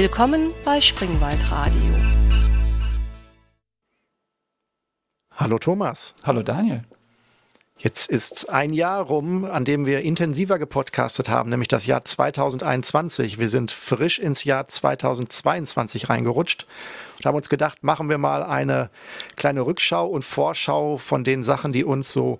Willkommen bei Springwald Radio. Hallo Thomas. Hallo Daniel. Jetzt ist ein Jahr rum, an dem wir intensiver gepodcastet haben, nämlich das Jahr 2021. Wir sind frisch ins Jahr 2022 reingerutscht und haben uns gedacht, machen wir mal eine kleine Rückschau und Vorschau von den Sachen, die uns so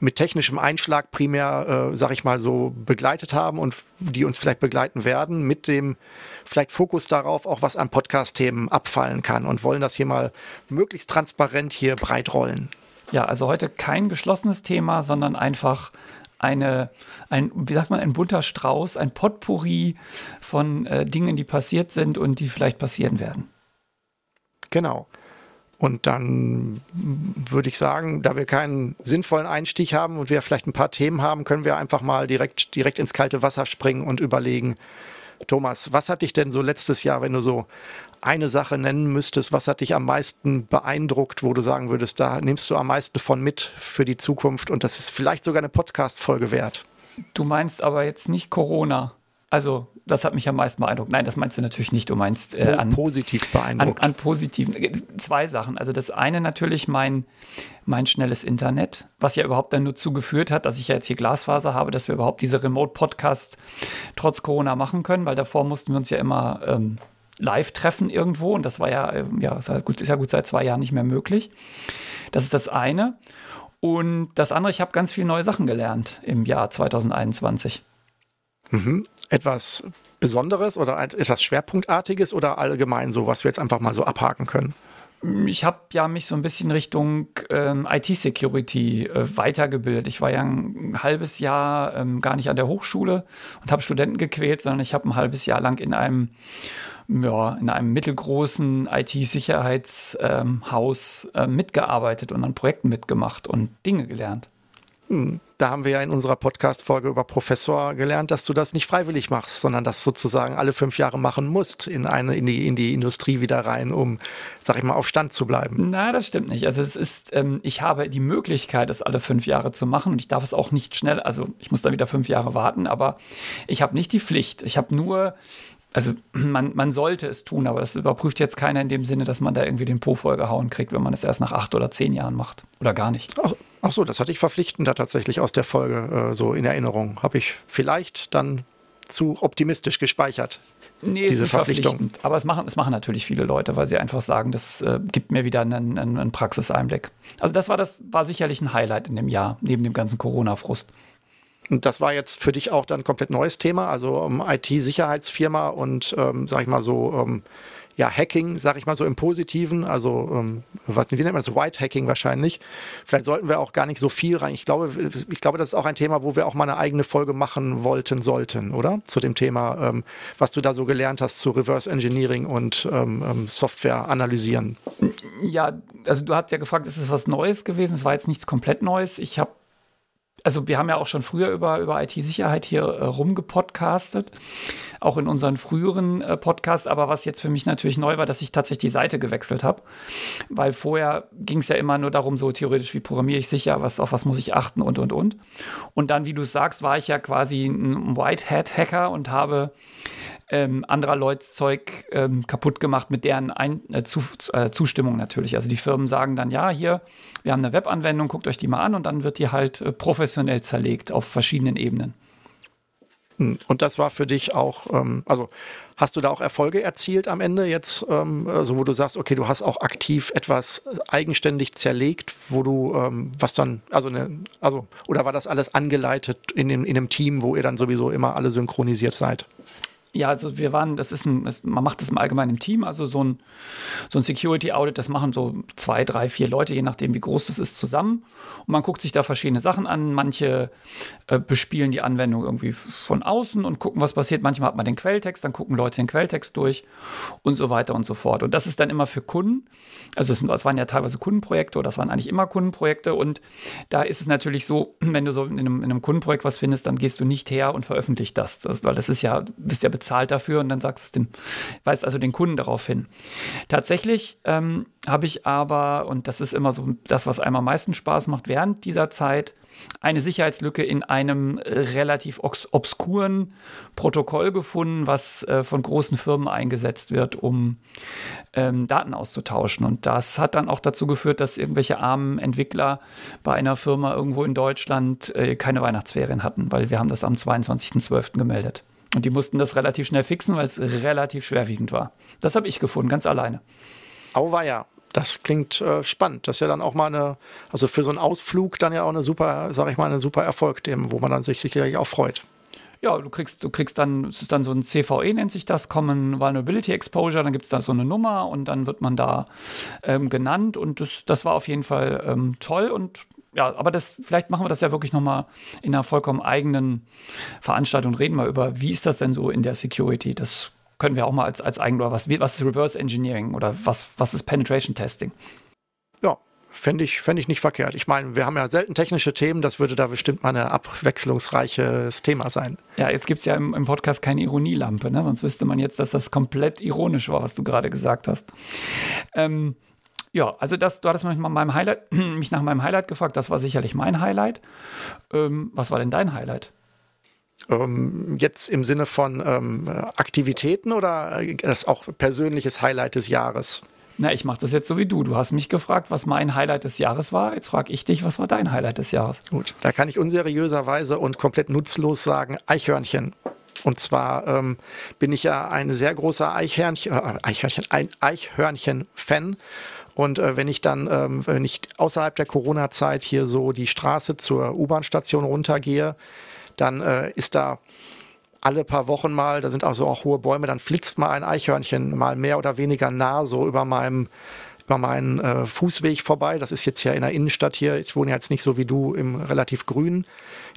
mit technischem Einschlag primär, äh, sag ich mal so, begleitet haben und die uns vielleicht begleiten werden, mit dem vielleicht Fokus darauf, auch was an Podcast-Themen abfallen kann und wollen das hier mal möglichst transparent hier breit rollen. Ja, also heute kein geschlossenes Thema, sondern einfach eine, ein, wie sagt man, ein bunter Strauß, ein Potpourri von äh, Dingen, die passiert sind und die vielleicht passieren werden. Genau. Und dann würde ich sagen, da wir keinen sinnvollen Einstieg haben und wir vielleicht ein paar Themen haben, können wir einfach mal direkt, direkt ins kalte Wasser springen und überlegen, Thomas, was hat dich denn so letztes Jahr, wenn du so eine Sache nennen müsstest, was hat dich am meisten beeindruckt, wo du sagen würdest, da nimmst du am meisten von mit für die Zukunft und das ist vielleicht sogar eine Podcast-Folge wert? Du meinst aber jetzt nicht Corona. Also, das hat mich am meisten beeindruckt. Nein, das meinst du natürlich nicht. Du meinst äh, an positiv beeindruckt. An, an positiven. Zwei Sachen. Also, das eine natürlich mein, mein schnelles Internet, was ja überhaupt dann nur zugeführt hat, dass ich ja jetzt hier Glasfaser habe, dass wir überhaupt diese Remote-Podcast trotz Corona machen können, weil davor mussten wir uns ja immer ähm, live treffen irgendwo und das war ja, äh, ja, ist ja, gut, ist ja gut seit zwei Jahren nicht mehr möglich. Das ist das eine. Und das andere, ich habe ganz viele neue Sachen gelernt im Jahr 2021. Mhm. Etwas Besonderes oder etwas Schwerpunktartiges oder allgemein so, was wir jetzt einfach mal so abhaken können? Ich habe ja mich so ein bisschen Richtung ähm, IT-Security äh, weitergebildet. Ich war ja ein halbes Jahr ähm, gar nicht an der Hochschule und habe Studenten gequält, sondern ich habe ein halbes Jahr lang in einem ja, in einem mittelgroßen IT-Sicherheitshaus ähm, äh, mitgearbeitet und an Projekten mitgemacht und Dinge gelernt. Hm, da haben wir ja in unserer Podcast-Folge über Professor gelernt, dass du das nicht freiwillig machst, sondern das sozusagen alle fünf Jahre machen musst in, eine, in, die, in die Industrie wieder rein, um, sag ich mal, auf Stand zu bleiben. Nein, das stimmt nicht. Also es ist, ähm, ich habe die Möglichkeit, es alle fünf Jahre zu machen und ich darf es auch nicht schnell, also ich muss dann wieder fünf Jahre warten, aber ich habe nicht die Pflicht. Ich habe nur also man, man sollte es tun, aber das überprüft jetzt keiner in dem Sinne, dass man da irgendwie den Po vollgehauen kriegt, wenn man es erst nach acht oder zehn Jahren macht. Oder gar nicht. Ach, ach so, das hatte ich verpflichtend da tatsächlich aus der Folge äh, so in Erinnerung. Habe ich vielleicht dann zu optimistisch gespeichert. Nee, diese Verpflichtung. Aber es machen, es machen natürlich viele Leute, weil sie einfach sagen, das äh, gibt mir wieder einen, einen, einen Praxiseinblick. Also das war das war sicherlich ein Highlight in dem Jahr, neben dem ganzen Corona-Frust. Und das war jetzt für dich auch dann ein komplett neues Thema, also um, IT-Sicherheitsfirma und, ähm, sag ich mal so, ähm, ja, Hacking, sag ich mal so im Positiven, also ähm, was wie nennt man das? White Hacking wahrscheinlich. Vielleicht sollten wir auch gar nicht so viel rein. Ich glaube, ich glaube, das ist auch ein Thema, wo wir auch mal eine eigene Folge machen wollten, sollten, oder? Zu dem Thema, ähm, was du da so gelernt hast zu Reverse Engineering und ähm, ähm Software analysieren. Ja, also du hast ja gefragt, ist es was Neues gewesen? Es war jetzt nichts komplett Neues. Ich habe also wir haben ja auch schon früher über, über IT-Sicherheit hier äh, rumgepodcastet, auch in unseren früheren äh, Podcasts. Aber was jetzt für mich natürlich neu war, dass ich tatsächlich die Seite gewechselt habe. Weil vorher ging es ja immer nur darum, so theoretisch, wie programmiere ich sicher, was, auf was muss ich achten und, und, und. Und dann, wie du sagst, war ich ja quasi ein White Hat Hacker und habe ähm, anderer Leute Zeug ähm, kaputt gemacht mit deren Ein äh, zu, äh, Zustimmung natürlich. Also die Firmen sagen dann, ja, hier, wir haben eine Webanwendung, guckt euch die mal an und dann wird die halt äh, professionell zerlegt auf verschiedenen Ebenen. Hm, und das war für dich auch, ähm, also hast du da auch Erfolge erzielt am Ende jetzt, ähm, also wo du sagst, okay, du hast auch aktiv etwas eigenständig zerlegt, wo du, ähm, was dann, also, eine, also, oder war das alles angeleitet in, dem, in einem Team, wo ihr dann sowieso immer alle synchronisiert seid? Ja, also wir waren, das ist ein, das, man macht das im Allgemeinen im Team, also so ein, so ein Security Audit, das machen so zwei, drei, vier Leute, je nachdem, wie groß das ist, zusammen. Und man guckt sich da verschiedene Sachen an. Manche äh, bespielen die Anwendung irgendwie von außen und gucken, was passiert. Manchmal hat man den Quelltext, dann gucken Leute den Quelltext durch und so weiter und so fort. Und das ist dann immer für Kunden. Also es, das waren ja teilweise Kundenprojekte oder das waren eigentlich immer Kundenprojekte. Und da ist es natürlich so, wenn du so in einem, in einem Kundenprojekt was findest, dann gehst du nicht her und veröffentlicht das. das weil das ist ja, bist ja bezahlt dafür und dann sagst es dem, weist also den Kunden darauf hin. Tatsächlich ähm, habe ich aber, und das ist immer so das, was einem am meisten Spaß macht, während dieser Zeit eine Sicherheitslücke in einem relativ obskuren Protokoll gefunden, was äh, von großen Firmen eingesetzt wird, um ähm, Daten auszutauschen. Und das hat dann auch dazu geführt, dass irgendwelche armen Entwickler bei einer Firma irgendwo in Deutschland äh, keine Weihnachtsferien hatten, weil wir haben das am 22.12. gemeldet. Und die mussten das relativ schnell fixen, weil es relativ schwerwiegend war. Das habe ich gefunden, ganz alleine. Auweia. Das klingt äh, spannend. Das ist ja dann auch mal eine, also für so einen Ausflug dann ja auch eine super, sag ich mal, ein super Erfolg, dem, wo man dann sich sicherlich auch freut. Ja, du kriegst, du kriegst dann, es ist dann so ein CVE, nennt sich das, Common Vulnerability Exposure, dann gibt es da so eine Nummer und dann wird man da ähm, genannt und das, das war auf jeden Fall ähm, toll und ja, aber das, vielleicht machen wir das ja wirklich nochmal in einer vollkommen eigenen Veranstaltung reden mal über, wie ist das denn so in der Security? Das können wir auch mal als, als eigen, oder was, was ist Reverse Engineering oder was, was ist Penetration Testing? Ja, fände ich, fänd ich nicht verkehrt. Ich meine, wir haben ja selten technische Themen, das würde da bestimmt mal ein abwechslungsreiches Thema sein. Ja, jetzt gibt es ja im, im, Podcast keine Ironielampe, ne? sonst wüsste man jetzt, dass das komplett ironisch war, was du gerade gesagt hast. Ähm, ja, also das, du hattest mich, meinem Highlight, mich nach meinem Highlight gefragt. Das war sicherlich mein Highlight. Ähm, was war denn dein Highlight? Ähm, jetzt im Sinne von ähm, Aktivitäten oder das auch persönliches Highlight des Jahres? Na, ich mache das jetzt so wie du. Du hast mich gefragt, was mein Highlight des Jahres war. Jetzt frage ich dich, was war dein Highlight des Jahres? Gut, da kann ich unseriöserweise und komplett nutzlos sagen, Eichhörnchen. Und zwar ähm, bin ich ja ein sehr großer Eichhörnchen, äh, Eichhörnchen, ein Eichhörnchen-Fan und äh, wenn ich dann, ähm, wenn ich außerhalb der Corona-Zeit hier so die Straße zur U-Bahn-Station runtergehe, dann äh, ist da alle paar Wochen mal, da sind also auch hohe Bäume, dann flitzt mal ein Eichhörnchen mal mehr oder weniger nah so über meinem über meinen äh, Fußweg vorbei. Das ist jetzt ja in der Innenstadt hier. Ich wohne jetzt nicht so wie du im relativ grünen.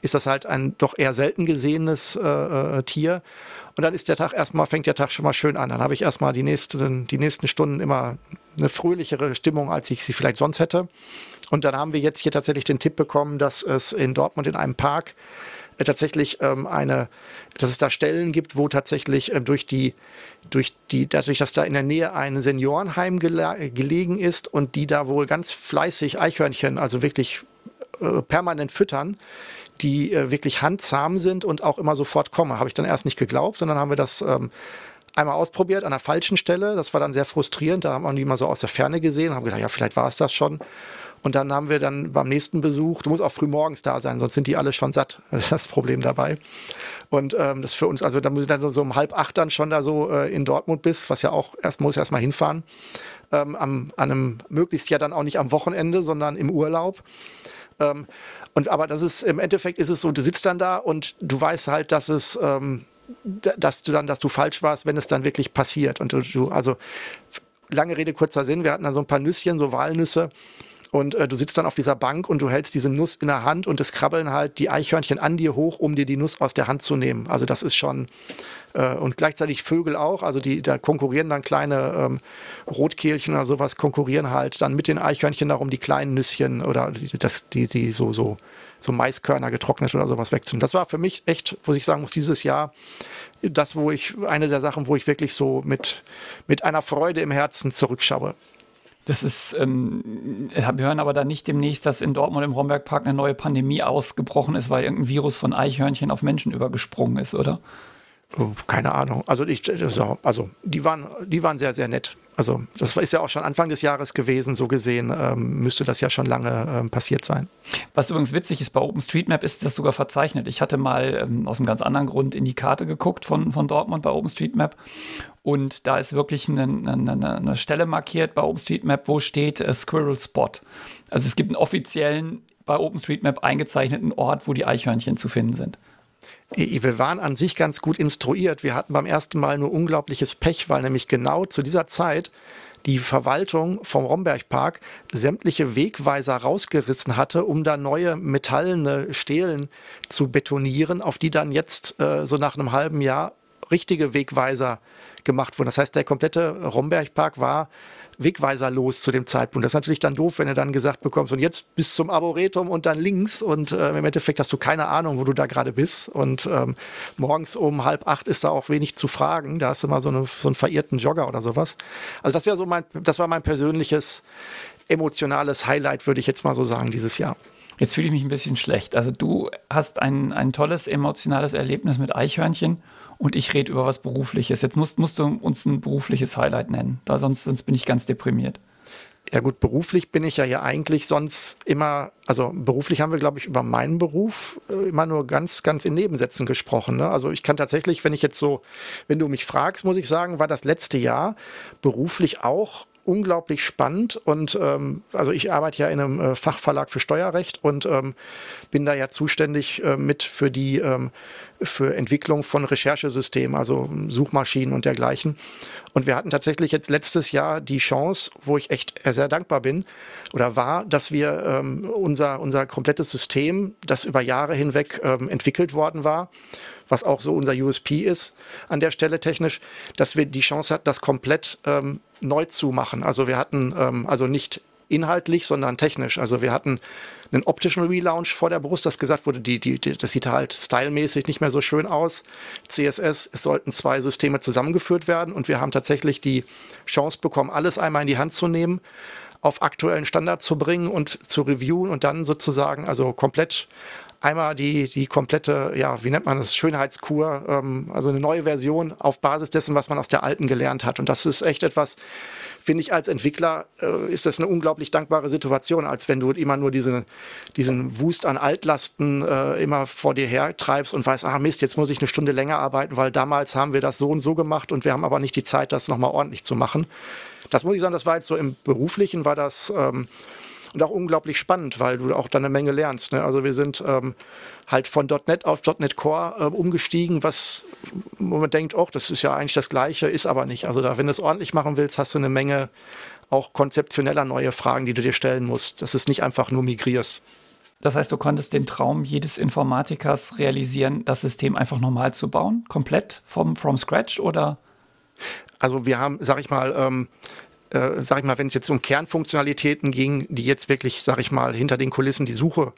Ist das halt ein doch eher selten gesehenes äh, äh, Tier. Und dann ist der Tag erstmal, fängt der Tag schon mal schön an. Dann habe ich erstmal die nächsten, die nächsten Stunden immer eine fröhlichere Stimmung, als ich sie vielleicht sonst hätte. Und dann haben wir jetzt hier tatsächlich den Tipp bekommen, dass es in Dortmund in einem Park äh, tatsächlich ähm, eine, dass es da Stellen gibt, wo tatsächlich äh, durch die, durch die, dadurch, dass da in der Nähe ein Seniorenheim gelegen ist und die da wohl ganz fleißig Eichhörnchen, also wirklich äh, permanent füttern, die äh, wirklich handzahm sind und auch immer sofort kommen. Habe ich dann erst nicht geglaubt und dann haben wir das ähm, einmal ausprobiert an der falschen Stelle. Das war dann sehr frustrierend. Da haben wir die mal so aus der Ferne gesehen und haben gedacht, ja, vielleicht war es das schon. Und dann haben wir dann beim nächsten Besuch, du musst auch früh morgens da sein, sonst sind die alle schon satt. Das ist das Problem dabei. Und ähm, das für uns, also da muss ich dann so um halb acht dann schon da so äh, in Dortmund bist, was ja auch erst muss erst mal hinfahren. Ähm, am, an einem möglichst ja dann auch nicht am Wochenende, sondern im Urlaub. Ähm, und aber das ist im Endeffekt ist es so, du sitzt dann da und du weißt halt, dass es ähm, dass du dann, dass du falsch warst, wenn es dann wirklich passiert. Und du, also lange Rede, kurzer Sinn, wir hatten dann so ein paar Nüsschen, so Walnüsse und äh, du sitzt dann auf dieser Bank und du hältst diese Nuss in der Hand und es krabbeln halt die Eichhörnchen an dir hoch, um dir die Nuss aus der Hand zu nehmen. Also das ist schon äh, und gleichzeitig Vögel auch, also die da konkurrieren dann kleine ähm, Rotkehlchen oder sowas konkurrieren halt dann mit den Eichhörnchen darum die kleinen Nüsschen oder die, das die die so so so Maiskörner getrocknet oder sowas wegzunehmen. Das war für mich echt, muss ich sagen, muss dieses Jahr das, wo ich, eine der Sachen, wo ich wirklich so mit, mit einer Freude im Herzen zurückschaue. Das ist, ähm, wir hören aber da nicht demnächst, dass in Dortmund im Rombergpark eine neue Pandemie ausgebrochen ist, weil irgendein Virus von Eichhörnchen auf Menschen übergesprungen ist, oder? Oh, keine Ahnung. Also, ich, also die, waren, die waren sehr, sehr nett. Also das ist ja auch schon Anfang des Jahres gewesen, so gesehen ähm, müsste das ja schon lange ähm, passiert sein. Was übrigens witzig ist bei OpenStreetMap, ist das sogar verzeichnet. Ich hatte mal ähm, aus einem ganz anderen Grund in die Karte geguckt von, von Dortmund bei OpenStreetMap und da ist wirklich eine, eine, eine Stelle markiert bei OpenStreetMap, wo steht äh, Squirrel Spot. Also es gibt einen offiziellen bei OpenStreetMap eingezeichneten Ort, wo die Eichhörnchen zu finden sind. Wir waren an sich ganz gut instruiert. Wir hatten beim ersten Mal nur unglaubliches Pech, weil nämlich genau zu dieser Zeit die Verwaltung vom Rombergpark sämtliche Wegweiser rausgerissen hatte, um da neue metallene Stelen zu betonieren, auf die dann jetzt äh, so nach einem halben Jahr richtige Wegweiser gemacht wurden. Das heißt, der komplette Rombergpark war wegweiserlos zu dem Zeitpunkt. Das ist natürlich dann doof, wenn du dann gesagt bekommst, und jetzt bis zum Arboretum und dann links und äh, im Endeffekt hast du keine Ahnung, wo du da gerade bist. Und ähm, morgens um halb acht ist da auch wenig zu fragen. Da hast du mal so, eine, so einen verirrten Jogger oder sowas. Also das wäre so mein, das war mein persönliches emotionales Highlight, würde ich jetzt mal so sagen, dieses Jahr. Jetzt fühle ich mich ein bisschen schlecht. Also du hast ein, ein tolles emotionales Erlebnis mit Eichhörnchen und ich rede über was Berufliches. Jetzt musst, musst du uns ein berufliches Highlight nennen, da sonst, sonst bin ich ganz deprimiert. Ja gut, beruflich bin ich ja hier eigentlich sonst immer, also beruflich haben wir, glaube ich, über meinen Beruf äh, immer nur ganz, ganz in Nebensätzen gesprochen. Ne? Also ich kann tatsächlich, wenn ich jetzt so, wenn du mich fragst, muss ich sagen, war das letzte Jahr beruflich auch unglaublich spannend und ähm, also ich arbeite ja in einem äh, Fachverlag für Steuerrecht und ähm, bin da ja zuständig äh, mit für die ähm, für Entwicklung von Recherchesystemen, also Suchmaschinen und dergleichen. Und wir hatten tatsächlich jetzt letztes Jahr die Chance, wo ich echt sehr dankbar bin oder war, dass wir ähm, unser, unser komplettes System, das über Jahre hinweg ähm, entwickelt worden war, was auch so unser USP ist an der Stelle technisch, dass wir die Chance hatten, das komplett ähm, neu zu machen. Also wir hatten ähm, also nicht inhaltlich, sondern technisch. Also wir hatten einen optischen Relaunch vor der Brust, das gesagt wurde, die, die, die, das sieht halt stylmäßig nicht mehr so schön aus. CSS, es sollten zwei Systeme zusammengeführt werden und wir haben tatsächlich die Chance bekommen, alles einmal in die Hand zu nehmen, auf aktuellen Standard zu bringen und zu reviewen und dann sozusagen also komplett einmal die, die komplette, ja, wie nennt man das, Schönheitskur, ähm, also eine neue Version auf Basis dessen, was man aus der alten gelernt hat. Und das ist echt etwas, finde ich, als Entwickler äh, ist das eine unglaublich dankbare Situation, als wenn du immer nur diese, diesen Wust an Altlasten äh, immer vor dir her treibst und weißt, ah Mist, jetzt muss ich eine Stunde länger arbeiten, weil damals haben wir das so und so gemacht und wir haben aber nicht die Zeit, das nochmal ordentlich zu machen. Das muss ich sagen, das war jetzt so im Beruflichen, war das ähm, und auch unglaublich spannend, weil du auch da eine Menge lernst. Ne? Also wir sind ähm, halt von .NET auf .NET Core äh, umgestiegen, was wo man denkt, oh, das ist ja eigentlich das Gleiche, ist aber nicht. Also da, wenn du es ordentlich machen willst, hast du eine Menge auch konzeptioneller neue Fragen, die du dir stellen musst. Das ist nicht einfach nur migrierst. Das heißt, du konntest den Traum jedes Informatikers realisieren, das System einfach normal zu bauen, komplett vom from scratch oder? Also wir haben, sag ich mal, ähm, äh, sag ich mal, wenn es jetzt um Kernfunktionalitäten ging, die jetzt wirklich, sag ich mal, hinter den Kulissen die Suche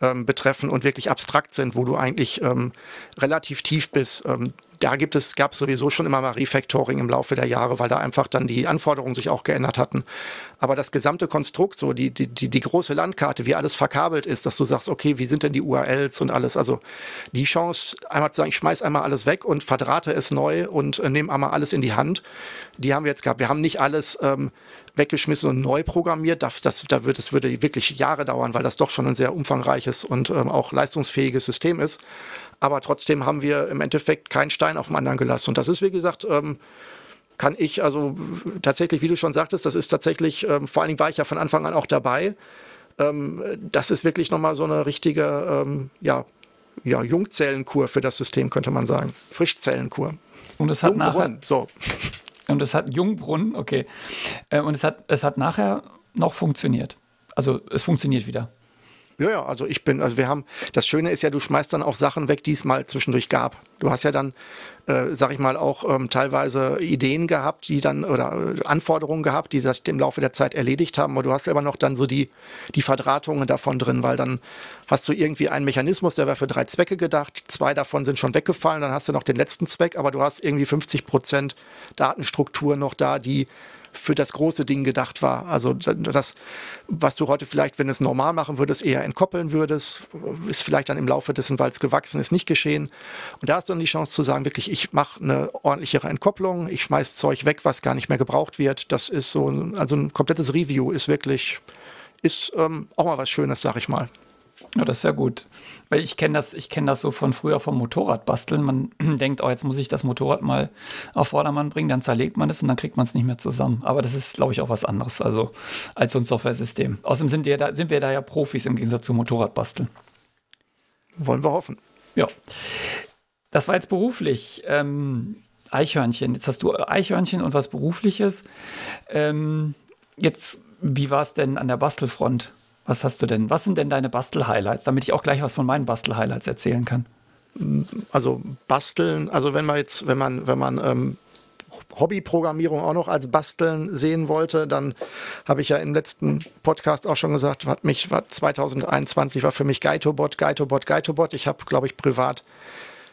ähm, betreffen und wirklich abstrakt sind, wo du eigentlich ähm, relativ tief bist. Ähm, da gibt es, gab es sowieso schon immer mal Refactoring im Laufe der Jahre, weil da einfach dann die Anforderungen sich auch geändert hatten. Aber das gesamte Konstrukt, so die, die, die, die große Landkarte, wie alles verkabelt ist, dass du sagst, okay, wie sind denn die URLs und alles, also die Chance, einmal zu sagen, ich schmeiß einmal alles weg und verdrahte es neu und äh, nehme einmal alles in die Hand, die haben wir jetzt gehabt. Wir haben nicht alles ähm, weggeschmissen und neu programmiert. Das, das, da wird, das würde wirklich Jahre dauern, weil das doch schon ein sehr umfangreiches und ähm, auch leistungsfähiges System ist. Aber trotzdem haben wir im Endeffekt keinen Stein auf dem anderen gelassen. Und das ist, wie gesagt, ähm, kann ich, also tatsächlich, wie du schon sagtest, das ist tatsächlich, ähm, vor allen Dingen war ich ja von Anfang an auch dabei. Ähm, das ist wirklich nochmal so eine richtige, ähm, ja, ja, Jungzellenkur für das System, könnte man sagen. Frischzellenkur. Und es hat nachher, so. Und es hat Jungbrunnen, okay. Äh, und es hat, es hat nachher noch funktioniert. Also es funktioniert wieder. Ja, ja, also ich bin, also wir haben, das Schöne ist ja, du schmeißt dann auch Sachen weg, die es mal zwischendurch gab. Du hast ja dann, äh, sag ich mal, auch ähm, teilweise Ideen gehabt, die dann, oder äh, Anforderungen gehabt, die das im Laufe der Zeit erledigt haben, aber du hast aber noch dann so die, die Verdrahtungen davon drin, weil dann hast du irgendwie einen Mechanismus, der war für drei Zwecke gedacht, zwei davon sind schon weggefallen, dann hast du noch den letzten Zweck, aber du hast irgendwie 50 Prozent Datenstruktur noch da, die für das große Ding gedacht war. Also das, was du heute vielleicht, wenn du es normal machen würdest, eher entkoppeln würdest, ist vielleicht dann im Laufe dessen, weil es gewachsen ist, nicht geschehen. Und da hast du dann die Chance zu sagen, wirklich, ich mache eine ordentlichere Entkopplung, ich schmeiß Zeug weg, was gar nicht mehr gebraucht wird. Das ist so, also ein komplettes Review ist wirklich, ist ähm, auch mal was Schönes, sag ich mal. Ja, das ist ja gut. Weil ich kenne das, ich kenne das so von früher vom Motorradbasteln. Man denkt, oh, jetzt muss ich das Motorrad mal auf Vordermann bringen, dann zerlegt man es und dann kriegt man es nicht mehr zusammen. Aber das ist, glaube ich, auch was anderes, also als so ein Software-System. Außerdem sind wir, da, sind wir da ja Profis im Gegensatz zum Motorradbasteln. Wollen wir hoffen. Ja. Das war jetzt beruflich. Ähm, Eichhörnchen. Jetzt hast du Eichhörnchen und was Berufliches. Ähm, jetzt, wie war es denn an der Bastelfront? Was hast du denn? Was sind denn deine Bastel-Highlights, damit ich auch gleich was von meinen Bastel-Highlights erzählen kann? Also basteln, also wenn man jetzt, wenn man, wenn man ähm, Hobbyprogrammierung auch noch als Basteln sehen wollte, dann habe ich ja im letzten Podcast auch schon gesagt, hat mich war 2021 war für mich Gaitobot, Gaitobot, Gaitobot. Ich habe, glaube ich, privat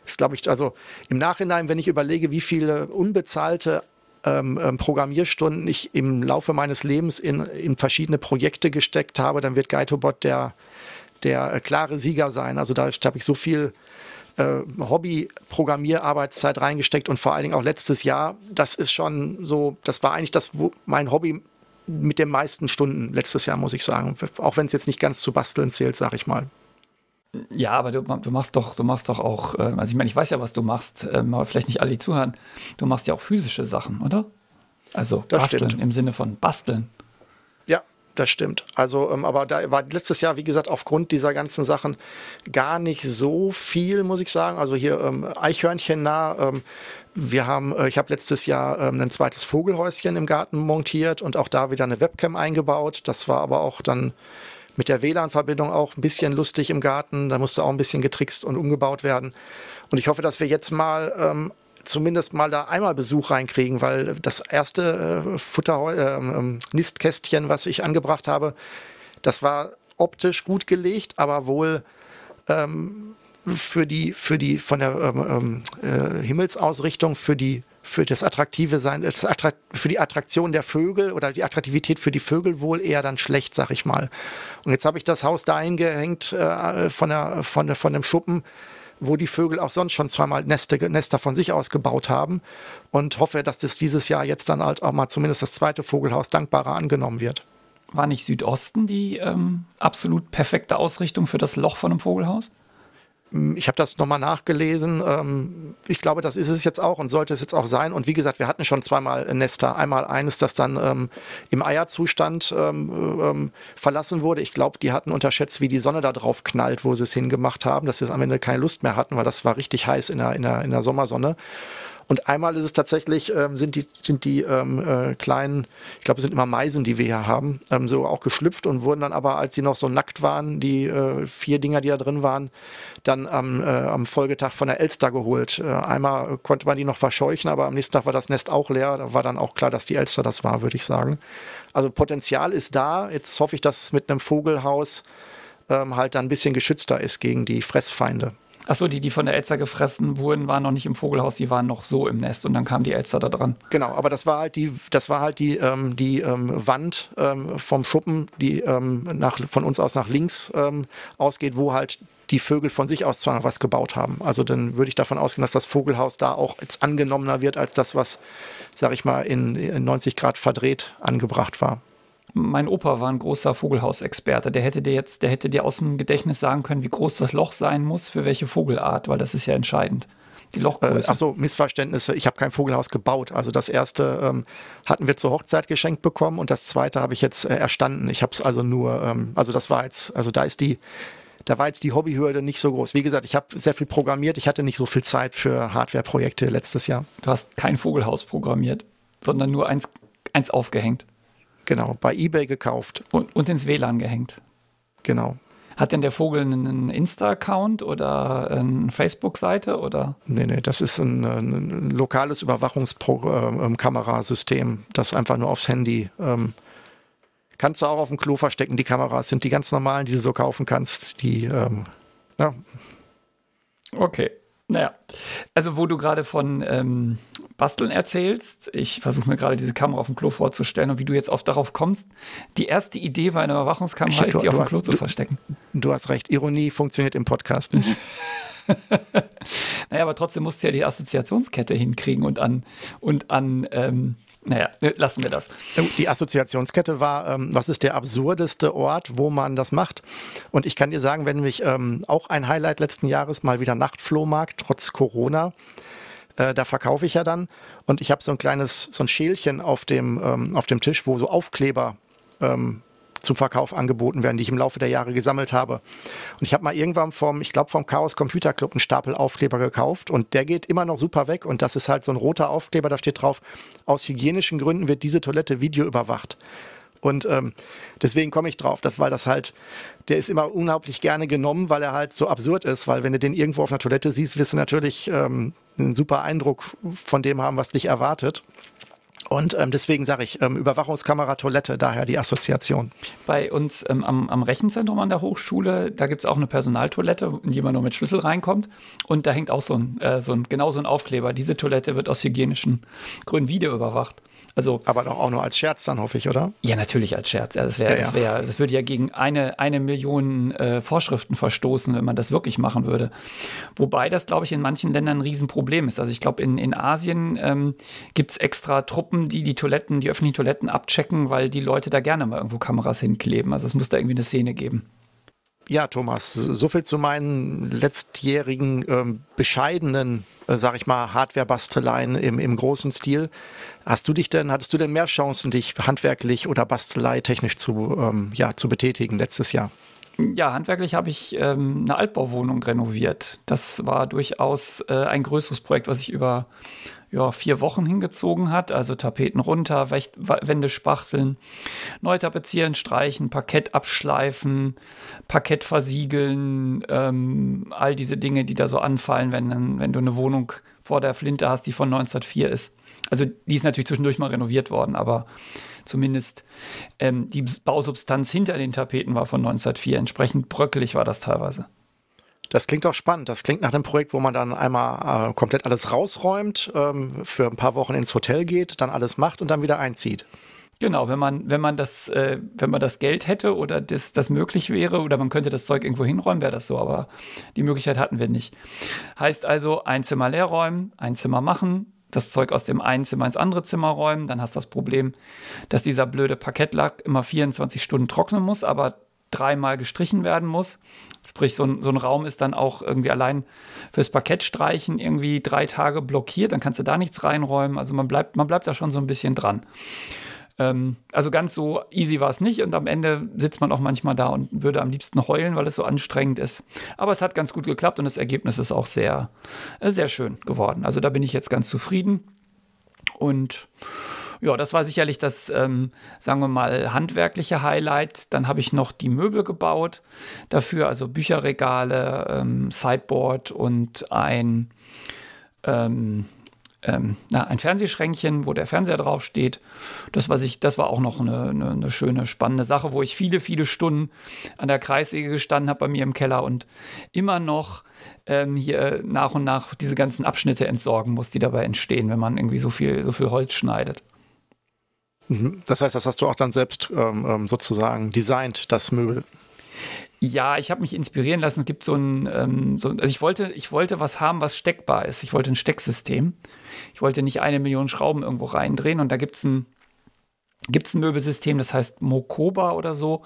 ist, glaube ich, also im Nachhinein, wenn ich überlege, wie viele unbezahlte ähm, ähm, Programmierstunden ich im Laufe meines Lebens in, in verschiedene Projekte gesteckt habe, dann wird Gaitobot der, der äh, klare Sieger sein. Also da habe ich so viel äh, Hobby-Programmierarbeitszeit reingesteckt und vor allen Dingen auch letztes Jahr. Das ist schon so, das war eigentlich das, mein Hobby mit den meisten Stunden letztes Jahr, muss ich sagen. Auch wenn es jetzt nicht ganz zu basteln zählt, sag ich mal. Ja, aber du, du, machst doch, du machst doch auch, äh, also ich meine, ich weiß ja, was du machst, ähm, aber vielleicht nicht alle, die zuhören. Du machst ja auch physische Sachen, oder? Also das basteln stimmt. im Sinne von basteln. Ja, das stimmt. Also, ähm, aber da war letztes Jahr, wie gesagt, aufgrund dieser ganzen Sachen gar nicht so viel, muss ich sagen. Also hier ähm, Eichhörnchen nah. Ähm, wir haben, äh, ich habe letztes Jahr ähm, ein zweites Vogelhäuschen im Garten montiert und auch da wieder eine Webcam eingebaut. Das war aber auch dann mit der WLAN-Verbindung auch ein bisschen lustig im Garten. Da musste auch ein bisschen getrickst und umgebaut werden. Und ich hoffe, dass wir jetzt mal ähm, zumindest mal da einmal Besuch reinkriegen, weil das erste äh, Futter, äh, ähm, Nistkästchen, was ich angebracht habe, das war optisch gut gelegt, aber wohl ähm, für die, für die, von der ähm, ähm äh, Himmelsausrichtung, für die für das attraktive sein, das Attrakt, für die Attraktion der Vögel oder die Attraktivität für die Vögel wohl eher dann schlecht, sag ich mal. Und jetzt habe ich das Haus da eingehängt äh, von, der, von, der, von dem Schuppen, wo die Vögel auch sonst schon zweimal Neste, Nester von sich aus gebaut haben und hoffe, dass das dieses Jahr jetzt dann halt auch mal zumindest das zweite Vogelhaus dankbarer angenommen wird. War nicht Südosten die ähm, absolut perfekte Ausrichtung für das Loch von einem Vogelhaus? Ich habe das nochmal nachgelesen. Ähm, ich glaube, das ist es jetzt auch und sollte es jetzt auch sein. Und wie gesagt, wir hatten schon zweimal Nester. Einmal eines, das dann ähm, im Eierzustand ähm, ähm, verlassen wurde. Ich glaube, die hatten unterschätzt, wie die Sonne da drauf knallt, wo sie es hingemacht haben, dass sie am Ende keine Lust mehr hatten, weil das war richtig heiß in der, in der, in der Sommersonne. Und einmal ist es tatsächlich, ähm, sind die, sind die ähm, äh, kleinen, ich glaube, es sind immer Meisen, die wir hier haben, ähm, so auch geschlüpft und wurden dann aber, als sie noch so nackt waren, die äh, vier Dinger, die da drin waren, dann am, äh, am Folgetag von der Elster geholt. Äh, einmal konnte man die noch verscheuchen, aber am nächsten Tag war das Nest auch leer. Da war dann auch klar, dass die Elster das war, würde ich sagen. Also Potenzial ist da. Jetzt hoffe ich, dass es mit einem Vogelhaus ähm, halt dann ein bisschen geschützter ist gegen die Fressfeinde. Achso, die, die von der Elster gefressen wurden, waren noch nicht im Vogelhaus, die waren noch so im Nest und dann kam die Elster da dran. Genau, aber das war halt die, das war halt die, ähm, die ähm, Wand ähm, vom Schuppen, die ähm, nach, von uns aus nach links ähm, ausgeht, wo halt die Vögel von sich aus zwar noch was gebaut haben. Also dann würde ich davon ausgehen, dass das Vogelhaus da auch jetzt angenommener wird als das, was, sag ich mal, in, in 90 Grad verdreht angebracht war mein Opa war ein großer Vogelhausexperte. Der hätte dir jetzt, der hätte dir aus dem Gedächtnis sagen können, wie groß das Loch sein muss für welche Vogelart, weil das ist ja entscheidend. Die Lochgröße. Äh, Achso, Missverständnisse. Ich habe kein Vogelhaus gebaut. Also das erste ähm, hatten wir zur Hochzeit geschenkt bekommen und das zweite habe ich jetzt äh, erstanden. Ich habe es also nur, ähm, also das war jetzt, also da ist die, da war jetzt die Hobbyhürde nicht so groß. Wie gesagt, ich habe sehr viel programmiert. Ich hatte nicht so viel Zeit für Hardware-Projekte letztes Jahr. Du hast kein Vogelhaus programmiert, sondern nur eins, eins aufgehängt. Genau, bei eBay gekauft. Und, und ins WLAN gehängt. Genau. Hat denn der Vogel einen Insta-Account oder eine Facebook-Seite oder? Nee, nee, das ist ein, ein lokales Überwachungskamerasystem, ähm, das einfach nur aufs Handy. Ähm, kannst du auch auf dem Klo verstecken, die Kameras sind die ganz normalen, die du so kaufen kannst. Die, ähm, ja. Okay. Naja, also wo du gerade von ähm, Basteln erzählst, ich versuche mir gerade diese Kamera auf dem Klo vorzustellen und wie du jetzt oft darauf kommst, die erste Idee bei einer Überwachungskamera ist, die auf dem Klo hast, zu verstecken. Du, du hast recht, Ironie funktioniert im Podcast nicht. naja, aber trotzdem musst du ja die Assoziationskette hinkriegen und an, und an ähm, naja, lassen wir das. Die Assoziationskette war, ähm, was ist der absurdeste Ort, wo man das macht? Und ich kann dir sagen, wenn mich ähm, auch ein Highlight letzten Jahres mal wieder Nachtflohmarkt, trotz Corona, äh, da verkaufe ich ja dann. Und ich habe so ein kleines, so ein Schälchen auf dem, ähm, auf dem Tisch, wo so Aufkleber ähm, zum Verkauf angeboten werden, die ich im Laufe der Jahre gesammelt habe. Und ich habe mal irgendwann vom, ich glaube vom Chaos Computer Club einen Stapel Aufkleber gekauft und der geht immer noch super weg und das ist halt so ein roter Aufkleber, da steht drauf, aus hygienischen Gründen wird diese Toilette Video überwacht. Und ähm, deswegen komme ich drauf, dass, weil das halt, der ist immer unglaublich gerne genommen, weil er halt so absurd ist, weil wenn du den irgendwo auf einer Toilette siehst, wirst du natürlich ähm, einen super Eindruck von dem haben, was dich erwartet. Und ähm, deswegen sage ich, ähm, Überwachungskamera, Toilette, daher die Assoziation. Bei uns ähm, am, am, Rechenzentrum an der Hochschule, da gibt es auch eine Personaltoilette, in die man nur mit Schlüssel reinkommt. Und da hängt auch so ein, äh, so ein, genau so ein Aufkleber. Diese Toilette wird aus hygienischen Gründen wieder überwacht. Also, Aber doch auch nur als Scherz dann, hoffe ich, oder? Ja, natürlich als Scherz. Ja, das, wär, ja, ja. das, wär, das würde ja gegen eine, eine Million äh, Vorschriften verstoßen, wenn man das wirklich machen würde. Wobei das, glaube ich, in manchen Ländern ein Riesenproblem ist. Also ich glaube, in, in Asien ähm, gibt es extra Truppen, die die Toiletten, die öffentlichen Toiletten abchecken, weil die Leute da gerne mal irgendwo Kameras hinkleben. Also es muss da irgendwie eine Szene geben. Ja, Thomas, so viel zu meinen letztjährigen ähm, bescheidenen, äh, sag ich mal, Hardware-Basteleien im, im großen Stil. Hast du dich denn, hattest du denn mehr Chancen, dich handwerklich oder basteleitechnisch zu, ähm, ja, zu betätigen letztes Jahr? Ja, handwerklich habe ich ähm, eine Altbauwohnung renoviert. Das war durchaus äh, ein größeres Projekt, was ich über ja, vier Wochen hingezogen hat. Also Tapeten runter, Wände spachteln, neu tapezieren, streichen, Parkett abschleifen, Parkett versiegeln, ähm, all diese Dinge, die da so anfallen, wenn, wenn du eine Wohnung vor der Flinte hast, die von 1904 ist. Also die ist natürlich zwischendurch mal renoviert worden, aber zumindest ähm, die Bausubstanz hinter den Tapeten war von 1904. Entsprechend bröckelig war das teilweise. Das klingt auch spannend. Das klingt nach einem Projekt, wo man dann einmal äh, komplett alles rausräumt, ähm, für ein paar Wochen ins Hotel geht, dann alles macht und dann wieder einzieht. Genau, wenn man, wenn man das, äh, wenn man das Geld hätte oder das, das möglich wäre oder man könnte das Zeug irgendwo hinräumen, wäre das so, aber die Möglichkeit hatten wir nicht. Heißt also, ein Zimmer leer räumen, ein Zimmer machen, das Zeug aus dem einen Zimmer ins andere Zimmer räumen, dann hast du das Problem, dass dieser blöde Parkettlack immer 24 Stunden trocknen muss, aber dreimal gestrichen werden muss. Sprich, so ein, so ein Raum ist dann auch irgendwie allein fürs Parkettstreichen irgendwie drei Tage blockiert, dann kannst du da nichts reinräumen. Also man bleibt, man bleibt da schon so ein bisschen dran. Ähm, also ganz so easy war es nicht und am Ende sitzt man auch manchmal da und würde am liebsten heulen, weil es so anstrengend ist. Aber es hat ganz gut geklappt und das Ergebnis ist auch sehr, sehr schön geworden. Also da bin ich jetzt ganz zufrieden und ja, das war sicherlich das, ähm, sagen wir mal, handwerkliche Highlight. Dann habe ich noch die Möbel gebaut dafür, also Bücherregale, ähm, Sideboard und ein, ähm, ähm, na, ein Fernsehschränkchen, wo der Fernseher draufsteht. Das, was ich, das war auch noch eine, eine, eine schöne, spannende Sache, wo ich viele, viele Stunden an der Kreissäge gestanden habe bei mir im Keller und immer noch ähm, hier nach und nach diese ganzen Abschnitte entsorgen muss, die dabei entstehen, wenn man irgendwie so viel, so viel Holz schneidet. Mhm. Das heißt, das hast du auch dann selbst ähm, ähm, sozusagen designt, das Möbel. Ja, ich habe mich inspirieren lassen. Es gibt so ein, ähm, so, also ich wollte, ich wollte was haben, was steckbar ist. Ich wollte ein Stecksystem. Ich wollte nicht eine Million Schrauben irgendwo reindrehen und da gibt es ein, gibt's ein Möbelsystem, das heißt Mokoba oder so.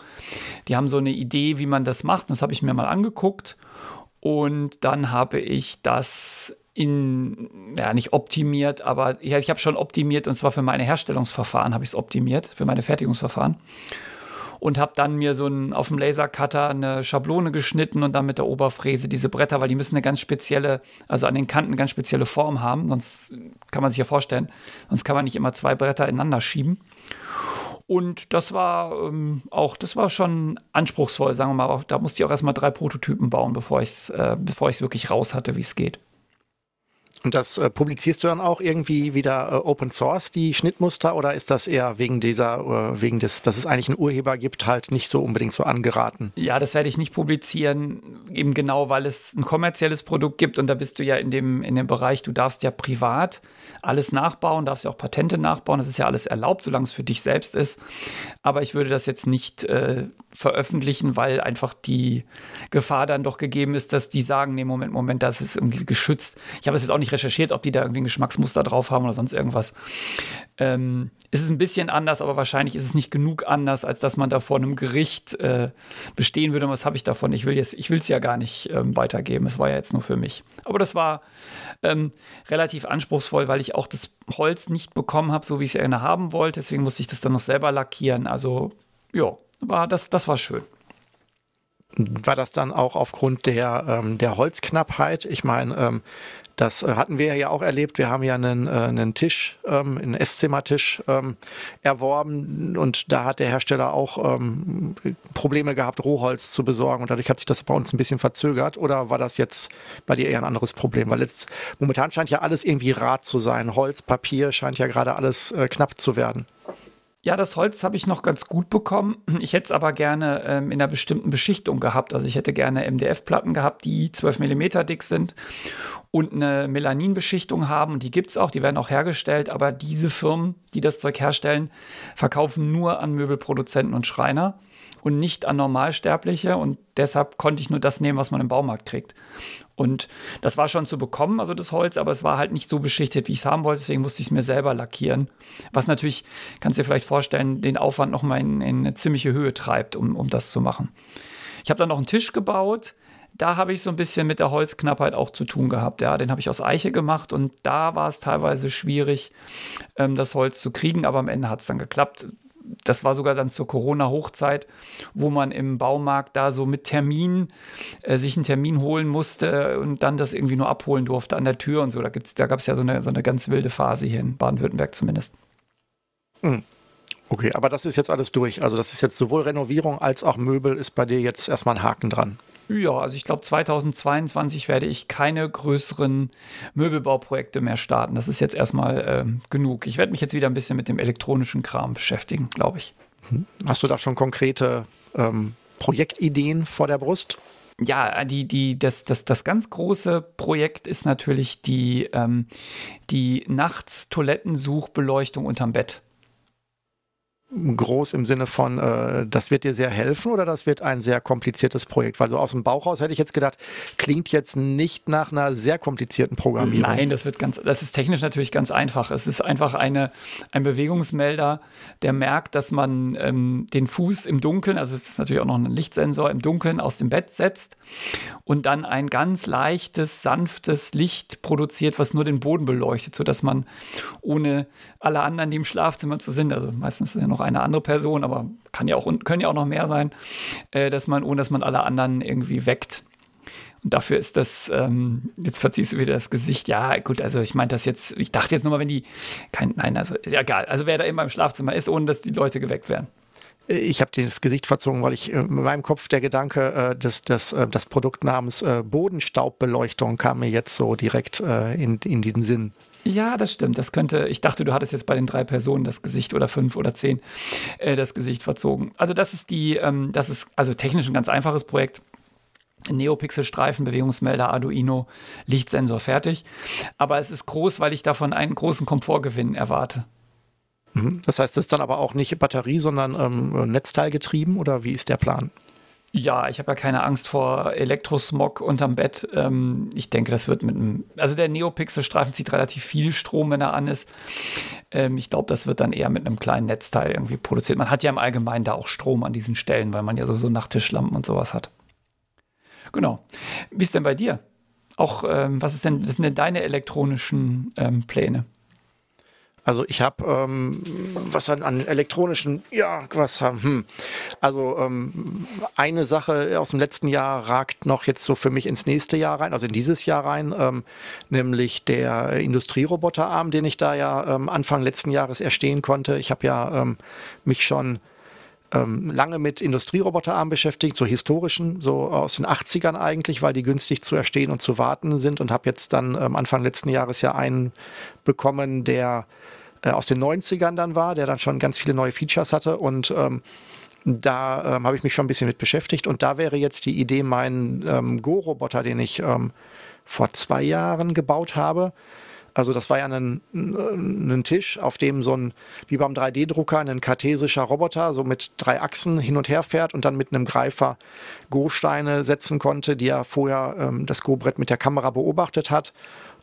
Die haben so eine Idee, wie man das macht. Das habe ich mir mal angeguckt und dann habe ich das in, ja, nicht optimiert, aber ja, ich habe schon optimiert und zwar für meine Herstellungsverfahren habe ich es optimiert, für meine Fertigungsverfahren. Und habe dann mir so ein, auf dem Lasercutter eine Schablone geschnitten und dann mit der Oberfräse diese Bretter, weil die müssen eine ganz spezielle, also an den Kanten eine ganz spezielle Form haben, sonst kann man sich ja vorstellen, sonst kann man nicht immer zwei Bretter ineinander schieben. Und das war ähm, auch, das war schon anspruchsvoll, sagen wir mal. Da musste ich auch erstmal drei Prototypen bauen, bevor ich es äh, wirklich raus hatte, wie es geht. Und das äh, publizierst du dann auch irgendwie wieder äh, Open Source, die Schnittmuster, oder ist das eher wegen dieser, äh, wegen des, dass es eigentlich einen Urheber gibt, halt nicht so unbedingt so angeraten? Ja, das werde ich nicht publizieren, eben genau, weil es ein kommerzielles Produkt gibt und da bist du ja in dem, in dem Bereich, du darfst ja privat alles nachbauen, darfst ja auch Patente nachbauen, das ist ja alles erlaubt, solange es für dich selbst ist. Aber ich würde das jetzt nicht äh, veröffentlichen, weil einfach die Gefahr dann doch gegeben ist, dass die sagen, nee, Moment, Moment, das ist irgendwie geschützt. Ich habe es jetzt auch nicht recherchiert, ob die da irgendwie ein Geschmacksmuster drauf haben oder sonst irgendwas. Ähm, es ist ein bisschen anders, aber wahrscheinlich ist es nicht genug anders, als dass man da vor einem Gericht äh, bestehen würde. Und was habe ich davon? Ich will es ja gar nicht ähm, weitergeben. Es war ja jetzt nur für mich. Aber das war ähm, relativ anspruchsvoll, weil ich auch das Holz nicht bekommen habe, so wie ich es gerne haben wollte. Deswegen musste ich das dann noch selber lackieren. Also, ja, war, das, das war schön. War das dann auch aufgrund der, ähm, der Holzknappheit? Ich meine, ähm, das hatten wir ja auch erlebt. Wir haben ja einen, äh, einen Tisch, ähm, einen Esszimmertisch ähm, erworben und da hat der Hersteller auch ähm, Probleme gehabt, Rohholz zu besorgen und dadurch hat sich das bei uns ein bisschen verzögert. Oder war das jetzt bei dir eher ein anderes Problem? Weil jetzt momentan scheint ja alles irgendwie rat zu sein. Holz, Papier scheint ja gerade alles äh, knapp zu werden. Ja, das Holz habe ich noch ganz gut bekommen. Ich hätte es aber gerne ähm, in einer bestimmten Beschichtung gehabt. Also ich hätte gerne MDF-Platten gehabt, die 12 mm dick sind und eine Melaninbeschichtung haben. die gibt es auch, die werden auch hergestellt, aber diese Firmen, die das Zeug herstellen, verkaufen nur an Möbelproduzenten und Schreiner und nicht an Normalsterbliche. Und deshalb konnte ich nur das nehmen, was man im Baumarkt kriegt. Und das war schon zu bekommen, also das Holz, aber es war halt nicht so beschichtet, wie ich es haben wollte. Deswegen musste ich es mir selber lackieren. Was natürlich, kannst du dir vielleicht vorstellen, den Aufwand nochmal in, in eine ziemliche Höhe treibt, um, um das zu machen. Ich habe dann noch einen Tisch gebaut. Da habe ich so ein bisschen mit der Holzknappheit auch zu tun gehabt. Ja, den habe ich aus Eiche gemacht und da war es teilweise schwierig, ähm, das Holz zu kriegen, aber am Ende hat es dann geklappt das war sogar dann zur Corona-Hochzeit, wo man im Baumarkt da so mit Termin äh, sich einen Termin holen musste und dann das irgendwie nur abholen durfte an der Tür und so. Da, da gab es ja so eine, so eine ganz wilde Phase hier in Baden-Württemberg zumindest. Hm. Okay, aber das ist jetzt alles durch. Also das ist jetzt sowohl Renovierung als auch Möbel ist bei dir jetzt erstmal ein Haken dran. Ja, also ich glaube, 2022 werde ich keine größeren Möbelbauprojekte mehr starten. Das ist jetzt erstmal äh, genug. Ich werde mich jetzt wieder ein bisschen mit dem elektronischen Kram beschäftigen, glaube ich. Hm. Hast du da schon konkrete ähm, Projektideen vor der Brust? Ja, die, die, das, das, das ganz große Projekt ist natürlich die, ähm, die Nachts-Toilettensuchbeleuchtung unterm Bett groß im Sinne von, äh, das wird dir sehr helfen oder das wird ein sehr kompliziertes Projekt? Weil so aus dem Bauch raus hätte ich jetzt gedacht, klingt jetzt nicht nach einer sehr komplizierten Programmierung. Nein, das wird ganz, das ist technisch natürlich ganz einfach. Es ist einfach eine, ein Bewegungsmelder, der merkt, dass man ähm, den Fuß im Dunkeln, also es ist natürlich auch noch ein Lichtsensor im Dunkeln aus dem Bett setzt und dann ein ganz leichtes, sanftes Licht produziert, was nur den Boden beleuchtet, sodass man ohne alle anderen, die im Schlafzimmer zu sind, also meistens ist ja noch noch eine andere Person, aber kann ja auch, können ja auch noch mehr sein, äh, dass man, ohne dass man alle anderen irgendwie weckt. Und dafür ist das, ähm, jetzt verziehst du wieder das Gesicht. Ja, gut, also ich meinte das jetzt, ich dachte jetzt nochmal, wenn die, kein, nein, also egal, also wer da immer im Schlafzimmer ist, ohne dass die Leute geweckt werden. Ich habe das Gesicht verzogen, weil ich äh, in meinem Kopf der Gedanke, äh, dass das, äh, das Produkt namens äh, Bodenstaubbeleuchtung kam mir jetzt so direkt äh, in, in den Sinn. Ja, das stimmt. Das könnte, ich dachte, du hattest jetzt bei den drei Personen das Gesicht oder fünf oder zehn äh, das Gesicht verzogen. Also, das ist die, ähm, das ist also technisch ein ganz einfaches Projekt. Neopixel-Streifen, Bewegungsmelder, Arduino, Lichtsensor fertig. Aber es ist groß, weil ich davon einen großen Komfortgewinn erwarte. Mhm. Das heißt, es ist dann aber auch nicht Batterie, sondern ähm, Netzteilgetrieben oder wie ist der Plan? Ja, ich habe ja keine Angst vor Elektrosmog unterm Bett. Ähm, ich denke, das wird mit einem. Also der Neopixel-Streifen zieht relativ viel Strom, wenn er an ist. Ähm, ich glaube, das wird dann eher mit einem kleinen Netzteil irgendwie produziert. Man hat ja im Allgemeinen da auch Strom an diesen Stellen, weil man ja sowieso Nachttischlampen und sowas hat. Genau. Wie ist denn bei dir? Auch, ähm, was ist denn, was sind denn deine elektronischen ähm, Pläne? Also ich habe ähm, was an, an, elektronischen, ja, was haben, hm. Also ähm, eine Sache aus dem letzten Jahr ragt noch jetzt so für mich ins nächste Jahr rein, also in dieses Jahr rein, ähm, nämlich der Industrieroboterarm, den ich da ja ähm, Anfang letzten Jahres erstehen konnte. Ich habe ja ähm, mich schon ähm, lange mit Industrieroboterarmen beschäftigt, so historischen, so aus den 80ern eigentlich, weil die günstig zu erstehen und zu warten sind und habe jetzt dann Anfang letzten Jahres ja einen bekommen, der äh, aus den 90ern dann war, der dann schon ganz viele neue Features hatte. Und ähm, da ähm, habe ich mich schon ein bisschen mit beschäftigt. Und da wäre jetzt die Idee, meinen ähm, Go-Roboter, den ich ähm, vor zwei Jahren gebaut habe, also das war ja ein, ein, Tisch, auf dem so ein, wie beim 3D-Drucker, ein kartesischer Roboter so mit drei Achsen hin und her fährt und dann mit einem Greifer Go-Steine setzen konnte, die er vorher ähm, das Go-Brett mit der Kamera beobachtet hat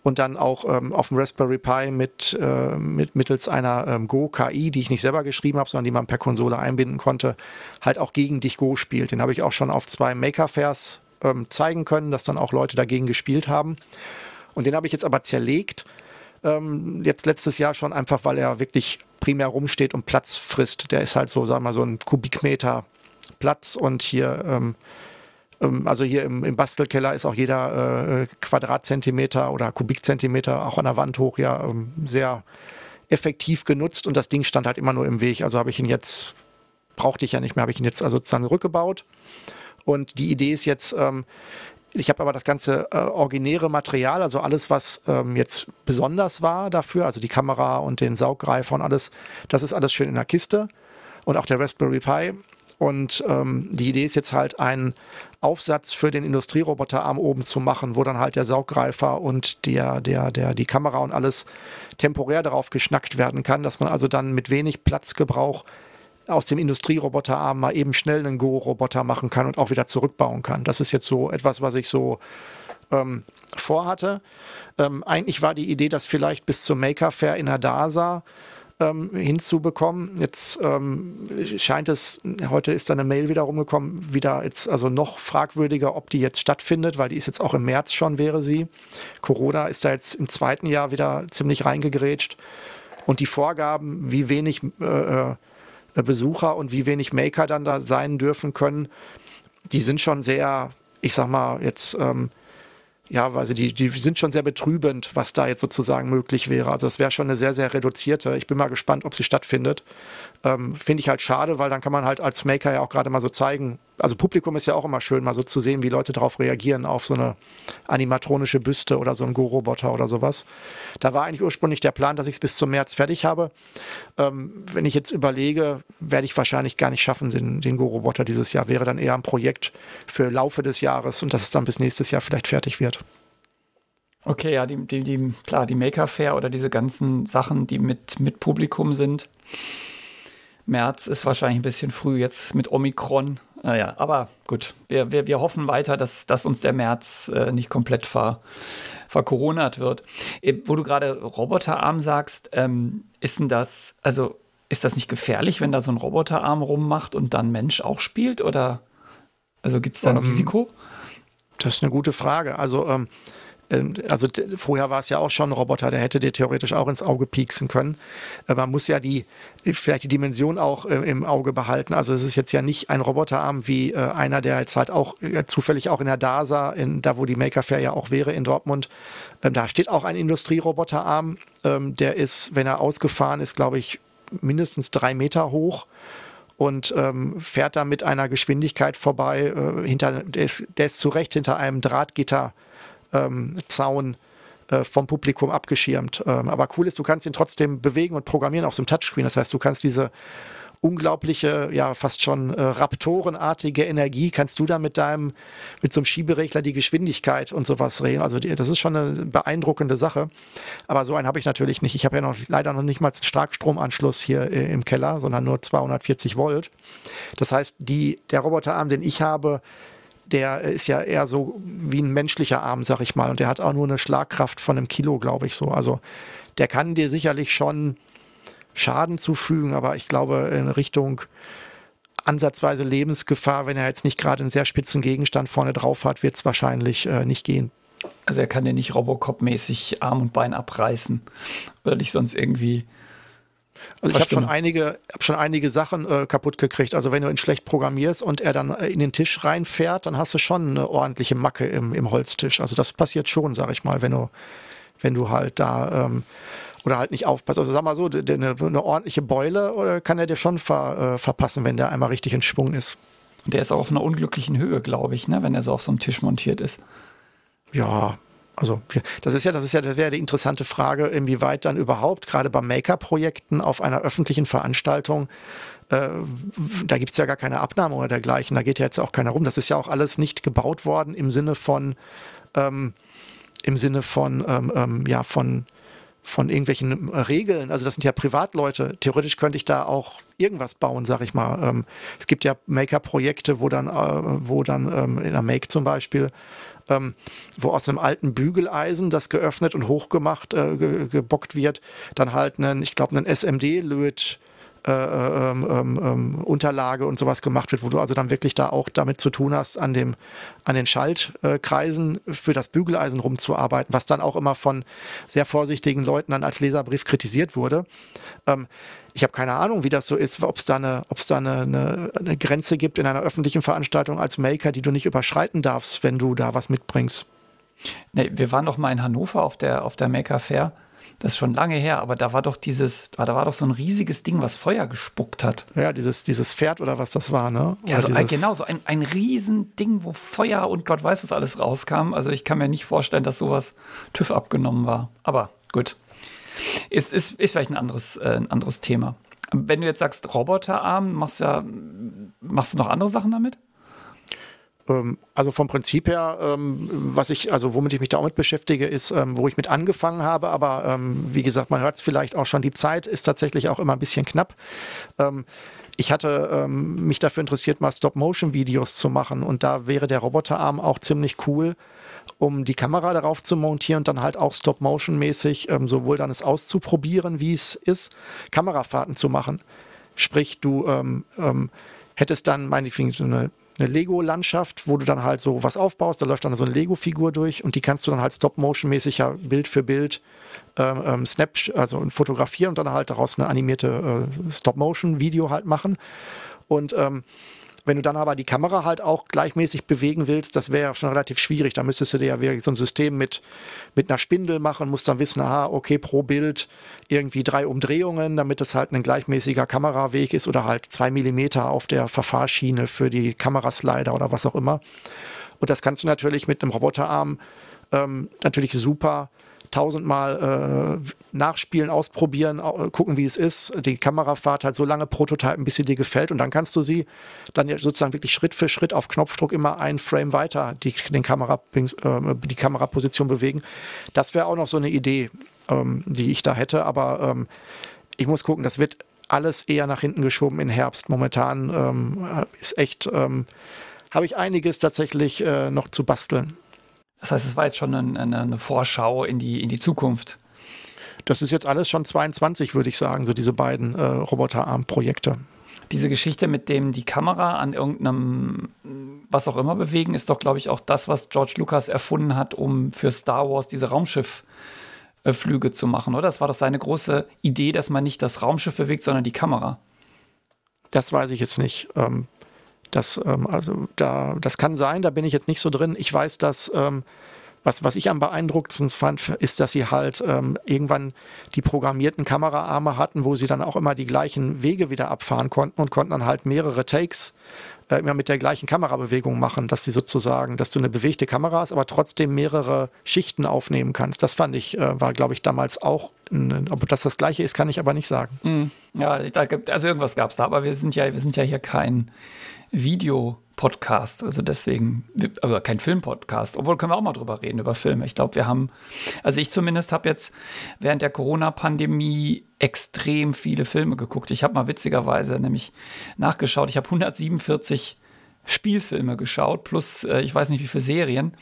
und dann auch ähm, auf dem Raspberry Pi mit, äh, mit mittels einer ähm, Go-KI, die ich nicht selber geschrieben habe, sondern die man per Konsole einbinden konnte, halt auch gegen dich Go spielt. Den habe ich auch schon auf zwei Maker-Fairs ähm, zeigen können, dass dann auch Leute dagegen gespielt haben. Und den habe ich jetzt aber zerlegt. Ähm, jetzt letztes Jahr schon einfach, weil er wirklich primär rumsteht und Platz frisst. Der ist halt so, sagen wir mal, so ein Kubikmeter Platz und hier ähm, also hier im, im, Bastelkeller ist auch jeder äh, Quadratzentimeter oder Kubikzentimeter auch an der Wand hoch ja ähm, sehr effektiv genutzt und das Ding stand halt immer nur im Weg. Also habe ich ihn jetzt, brauchte ich ja nicht mehr, habe ich ihn jetzt also sozusagen rückgebaut. Und die Idee ist jetzt, ähm, ich habe aber das ganze äh, originäre Material, also alles, was ähm, jetzt besonders war dafür, also die Kamera und den Sauggreifer und alles, das ist alles schön in der Kiste und auch der Raspberry Pi Und ähm, die Idee ist jetzt halt einen Aufsatz für den Industrieroboterarm oben zu machen, wo dann halt der Sauggreifer und der, der, der, die Kamera und alles temporär darauf geschnackt werden kann, dass man also dann mit wenig Platzgebrauch aus dem Industrieroboterarm mal eben schnell einen Go-Roboter machen kann und auch wieder zurückbauen kann. Das ist jetzt so etwas, was ich so ähm, vorhatte. Ähm, eigentlich war die Idee, das vielleicht bis zum Maker Fair in Adasa ähm, hinzubekommen. Jetzt ähm, scheint es, heute ist da eine Mail wieder rumgekommen, wieder jetzt also noch fragwürdiger, ob die jetzt stattfindet, weil die ist jetzt auch im März schon, wäre sie. Corona ist da jetzt im zweiten Jahr wieder ziemlich reingegrätscht. Und die Vorgaben, wie wenig äh, äh Besucher und wie wenig Maker dann da sein dürfen können, die sind schon sehr, ich sag mal, jetzt ähm, ja, also die, die sind schon sehr betrübend, was da jetzt sozusagen möglich wäre. Also das wäre schon eine sehr, sehr reduzierte. Ich bin mal gespannt, ob sie stattfindet. Ähm, Finde ich halt schade, weil dann kann man halt als Maker ja auch gerade mal so zeigen, also Publikum ist ja auch immer schön, mal so zu sehen, wie Leute darauf reagieren, auf so eine animatronische Büste oder so einen Go-Roboter oder sowas. Da war eigentlich ursprünglich der Plan, dass ich es bis zum März fertig habe. Ähm, wenn ich jetzt überlege, werde ich wahrscheinlich gar nicht schaffen, den, den Go-Roboter dieses Jahr. Wäre dann eher ein Projekt für Laufe des Jahres und dass es dann bis nächstes Jahr vielleicht fertig wird. Okay, ja, die, die, die, klar, die Maker Fair oder diese ganzen Sachen, die mit, mit Publikum sind. März ist wahrscheinlich ein bisschen früh jetzt mit Omikron. Naja, aber gut, wir, wir, wir hoffen weiter, dass, dass uns der März äh, nicht komplett ver, vercoronat wird. Äh, wo du gerade Roboterarm sagst, ähm, ist denn das, also ist das nicht gefährlich, wenn da so ein Roboterarm rummacht und dann Mensch auch spielt? Oder also gibt es da ein um, ähm, Risiko? Das ist eine gute Frage. Also ähm, also vorher war es ja auch schon ein Roboter, der hätte dir theoretisch auch ins Auge pieksen können. Äh, man muss ja die, vielleicht die Dimension auch äh, im Auge behalten. Also es ist jetzt ja nicht ein Roboterarm wie äh, einer, der jetzt halt auch zufällig auch in der DASA, in, da wo die Maker Fair ja auch wäre in Dortmund, ähm, da steht auch ein Industrieroboterarm. Ähm, der ist, wenn er ausgefahren ist, glaube ich, mindestens drei Meter hoch und ähm, fährt da mit einer Geschwindigkeit vorbei. Äh, hinter, der, ist, der ist zu Recht hinter einem Drahtgitter ähm, Zaun äh, vom Publikum abgeschirmt. Ähm, aber cool ist, du kannst ihn trotzdem bewegen und programmieren auf so einem Touchscreen. Das heißt, du kannst diese unglaubliche, ja fast schon äh, Raptorenartige Energie, kannst du da mit deinem, mit so einem Schieberegler die Geschwindigkeit und sowas regeln. Also die, das ist schon eine beeindruckende Sache. Aber so einen habe ich natürlich nicht. Ich habe ja noch leider noch nicht mal einen Starkstromanschluss hier äh, im Keller, sondern nur 240 Volt. Das heißt, die, der Roboterarm, den ich habe, der ist ja eher so wie ein menschlicher Arm, sag ich mal. Und der hat auch nur eine Schlagkraft von einem Kilo, glaube ich so. Also der kann dir sicherlich schon Schaden zufügen, aber ich glaube in Richtung ansatzweise Lebensgefahr, wenn er jetzt nicht gerade einen sehr spitzen Gegenstand vorne drauf hat, wird es wahrscheinlich äh, nicht gehen. Also er kann dir nicht Robocop-mäßig Arm und Bein abreißen oder dich sonst irgendwie also ich habe schon einige, hab schon einige Sachen äh, kaputt gekriegt. Also wenn du ihn schlecht programmierst und er dann äh, in den Tisch reinfährt, dann hast du schon eine ordentliche Macke im, im Holztisch. Also das passiert schon, sag ich mal, wenn du, wenn du halt da ähm, oder halt nicht aufpasst. Also sag mal so, eine, eine ordentliche Beule oder kann er dir schon ver, äh, verpassen, wenn der einmal richtig in Schwung ist. Der ist auch auf einer unglücklichen Höhe, glaube ich, ne, wenn er so auf so einem Tisch montiert ist. Ja, also das ist ja, das ist ja, das wäre die interessante Frage, inwieweit dann überhaupt gerade bei Maker-Projekten auf einer öffentlichen Veranstaltung äh, da gibt es ja gar keine Abnahme oder dergleichen, da geht ja jetzt auch keiner rum. Das ist ja auch alles nicht gebaut worden im Sinne von ähm, im Sinne von ähm, ähm, ja von von irgendwelchen Regeln. Also das sind ja Privatleute. Theoretisch könnte ich da auch irgendwas bauen, sag ich mal. Ähm, es gibt ja Maker-Projekte, wo dann, äh, wo dann ähm, in der Make zum Beispiel ähm, wo aus einem alten Bügeleisen, das geöffnet und hochgemacht, äh, ge gebockt wird, dann halt einen, ich glaube, einen SMD-Löt äh, ähm, ähm, ähm, Unterlage und sowas gemacht wird, wo du also dann wirklich da auch damit zu tun hast, an, dem, an den Schaltkreisen für das Bügeleisen rumzuarbeiten, was dann auch immer von sehr vorsichtigen Leuten dann als Leserbrief kritisiert wurde. Ähm, ich habe keine Ahnung, wie das so ist, ob es da, eine, da eine, eine, eine Grenze gibt in einer öffentlichen Veranstaltung als Maker, die du nicht überschreiten darfst, wenn du da was mitbringst. Nee, wir waren doch mal in Hannover auf der, auf der Maker Fair das ist schon lange her, aber da war doch dieses, da war doch so ein riesiges Ding, was Feuer gespuckt hat. Ja, dieses, dieses Pferd oder was das war, ne? ja, so, genau, so ein, ein Riesending, wo Feuer und Gott weiß, was alles rauskam. Also ich kann mir nicht vorstellen, dass sowas TÜV abgenommen war. Aber gut. Ist, ist, ist vielleicht ein anderes, äh, ein anderes Thema wenn du jetzt sagst Roboterarm, machst ja, Machst du noch andere Sachen damit? Ähm, also vom Prinzip her, ähm, was ich, also womit ich mich da auch mit beschäftige, ist, ähm, wo ich mit angefangen habe, aber wie gesagt, man hört es vielleicht auch schon, die Zeit ist tatsächlich auch immer ein bisschen knapp. ich hatte mich dafür interessiert, mal Stop-Motion-Videos zu machen und da wäre der Roboterarm auch ziemlich cool, um die Kamera darauf zu montieren und dann halt auch Stop-Motion-mäßig sowohl dann es auszuprobieren, wie es ist, Kamerafahrten zu machen. Sprich, du ähm, hättest dann meinetwegen so eine eine Lego-Landschaft, wo du dann halt so was aufbaust, da läuft dann so eine Lego-Figur durch und die kannst du dann halt Stop-Motion-mäßig ja Bild für Bild ähm, ähm Snap, also fotografieren und dann halt daraus eine animierte äh, Stop-Motion-Video halt machen. Und ähm, wenn du dann aber die Kamera halt auch gleichmäßig bewegen willst, das wäre ja schon relativ schwierig. Da müsstest du dir ja wirklich so ein System mit, mit einer Spindel machen, musst dann wissen, aha, okay, pro Bild irgendwie drei Umdrehungen, damit es halt ein gleichmäßiger Kameraweg ist oder halt zwei Millimeter auf der Verfahrschiene für die Kameraslider oder was auch immer. Und das kannst du natürlich mit einem Roboterarm ähm, natürlich super tausendmal äh, nachspielen, ausprobieren, gucken, wie es ist, die Kamerafahrt halt so lange prototypen, bis sie dir gefällt und dann kannst du sie dann ja sozusagen wirklich Schritt für Schritt auf Knopfdruck immer ein Frame weiter die, den Kamera, äh, die Kameraposition bewegen. Das wäre auch noch so eine Idee, ähm, die ich da hätte, aber ähm, ich muss gucken, das wird alles eher nach hinten geschoben in Herbst. Momentan ähm, ist echt, ähm, habe ich einiges tatsächlich äh, noch zu basteln. Das heißt, es war jetzt schon eine, eine Vorschau in die, in die Zukunft. Das ist jetzt alles schon 22, würde ich sagen, so diese beiden äh, Roboterarm-Projekte. Diese Geschichte mit dem die Kamera an irgendeinem was auch immer bewegen, ist doch, glaube ich, auch das, was George Lucas erfunden hat, um für Star Wars diese Raumschiffflüge zu machen, oder? Das war doch seine große Idee, dass man nicht das Raumschiff bewegt, sondern die Kamera. Das weiß ich jetzt nicht. Ähm, das, ähm, also da, das kann sein, da bin ich jetzt nicht so drin. Ich weiß, dass ähm, was, was ich am beeindruckendsten fand, ist, dass sie halt ähm, irgendwann die programmierten Kameraarme hatten, wo sie dann auch immer die gleichen Wege wieder abfahren konnten und konnten dann halt mehrere Takes äh, immer mit der gleichen Kamerabewegung machen, dass sie sozusagen, dass du eine bewegte Kamera hast, aber trotzdem mehrere Schichten aufnehmen kannst. Das fand ich, äh, war glaube ich damals auch, ein, ob das das gleiche ist, kann ich aber nicht sagen. Mhm. Ja, gibt, also irgendwas gab es da, aber wir sind ja, wir sind ja hier kein Videopodcast. Also deswegen, also kein Filmpodcast. Obwohl können wir auch mal drüber reden, über Filme. Ich glaube, wir haben, also ich zumindest habe jetzt während der Corona-Pandemie extrem viele Filme geguckt. Ich habe mal witzigerweise nämlich nachgeschaut. Ich habe 147 Spielfilme geschaut, plus äh, ich weiß nicht wie viele Serien,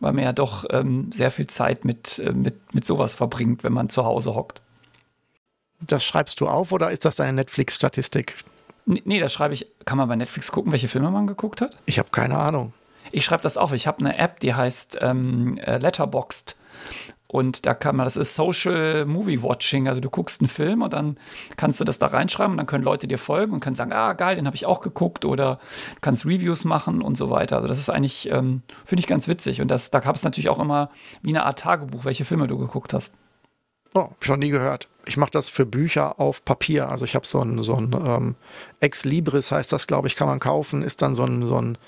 weil man ja doch ähm, sehr viel Zeit mit, äh, mit, mit sowas verbringt, wenn man zu Hause hockt. Das schreibst du auf oder ist das deine Netflix-Statistik? Nee, das schreibe ich. Kann man bei Netflix gucken, welche Filme man geguckt hat? Ich habe keine Ahnung. Ich schreibe das auf. Ich habe eine App, die heißt ähm, äh, Letterboxd. Und da kann man, das ist Social Movie Watching. Also du guckst einen Film und dann kannst du das da reinschreiben und dann können Leute dir folgen und können sagen, ah, geil, den habe ich auch geguckt oder du kannst Reviews machen und so weiter. Also das ist eigentlich, ähm, finde ich ganz witzig. Und das, da gab es natürlich auch immer wie eine Art Tagebuch, welche Filme du geguckt hast. Oh, noch nie gehört. Ich mache das für Bücher auf Papier. Also ich habe so ein, so ein ähm, Ex Libris heißt das, glaube ich, kann man kaufen. Ist dann so ein, so ein,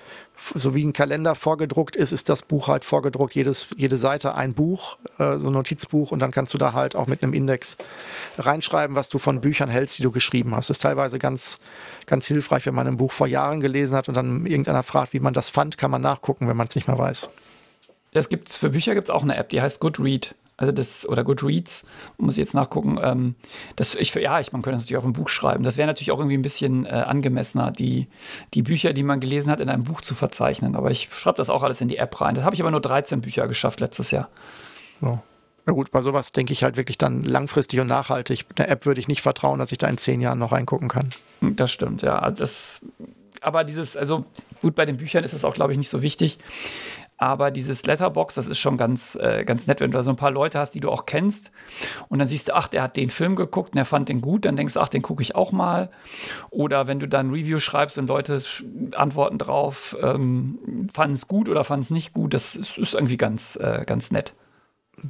so wie ein Kalender vorgedruckt ist, ist das Buch halt vorgedruckt. Jedes, jede Seite ein Buch, äh, so ein Notizbuch. Und dann kannst du da halt auch mit einem Index reinschreiben, was du von Büchern hältst, die du geschrieben hast. Das ist teilweise ganz, ganz hilfreich, wenn man ein Buch vor Jahren gelesen hat und dann irgendeiner fragt, wie man das fand, kann man nachgucken, wenn man es nicht mehr weiß. Es gibt's, für Bücher gibt es auch eine App, die heißt Goodread also das, oder Goodreads, muss ich jetzt nachgucken. Ähm, das, ich, ja, ich, man könnte das natürlich auch im Buch schreiben. Das wäre natürlich auch irgendwie ein bisschen äh, angemessener, die, die Bücher, die man gelesen hat, in einem Buch zu verzeichnen. Aber ich schreibe das auch alles in die App rein. Das habe ich aber nur 13 Bücher geschafft letztes Jahr. Ja. Na gut, bei sowas denke ich halt wirklich dann langfristig und nachhaltig. Mit einer App würde ich nicht vertrauen, dass ich da in zehn Jahren noch reingucken kann. Hm, das stimmt, ja. Also das, aber dieses, also gut, bei den Büchern ist es auch, glaube ich, nicht so wichtig. Aber dieses Letterbox, das ist schon ganz, äh, ganz nett, wenn du da so ein paar Leute hast, die du auch kennst. Und dann siehst du, ach, der hat den Film geguckt und er fand den gut. Dann denkst du, ach, den gucke ich auch mal. Oder wenn du dann Review schreibst und Leute antworten drauf, ähm, fanden es gut oder fanden es nicht gut, das ist, ist irgendwie ganz, äh, ganz nett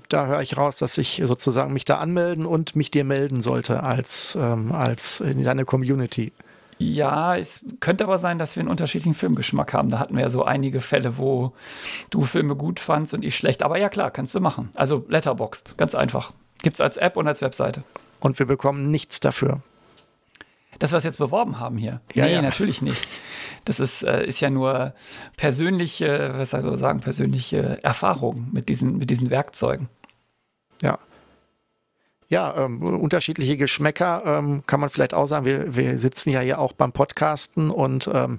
da höre ich raus, dass ich sozusagen mich da anmelden und mich dir melden sollte als, ähm, als in deine Community. Ja, es könnte aber sein, dass wir einen unterschiedlichen Filmgeschmack haben. Da hatten wir ja so einige Fälle, wo du Filme gut fandst und ich schlecht. Aber ja, klar, kannst du machen. Also Letterboxd, ganz einfach. Gibt es als App und als Webseite. Und wir bekommen nichts dafür. Dass wir es jetzt beworben haben hier. Ja, nee, ja. natürlich nicht. Das ist, äh, ist ja nur persönliche, was soll ich sagen, persönliche Erfahrung mit diesen, mit diesen Werkzeugen. Ja. Ja, ähm, unterschiedliche Geschmäcker ähm, kann man vielleicht auch sagen. Wir, wir sitzen ja hier auch beim Podcasten und ähm,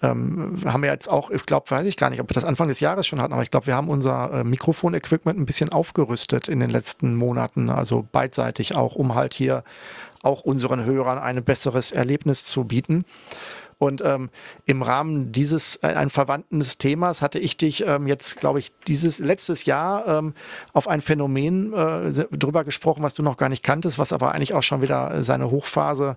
ähm, haben wir jetzt auch, ich glaube, weiß ich gar nicht, ob wir das Anfang des Jahres schon hatten, aber ich glaube, wir haben unser äh, Mikrofon-Equipment ein bisschen aufgerüstet in den letzten Monaten, also beidseitig auch, um halt hier auch unseren Hörern ein besseres Erlebnis zu bieten. Und ähm, im Rahmen dieses äh, ein verwandten Themas hatte ich dich ähm, jetzt, glaube ich, dieses letztes Jahr ähm, auf ein Phänomen äh, drüber gesprochen, was du noch gar nicht kanntest, was aber eigentlich auch schon wieder seine Hochphase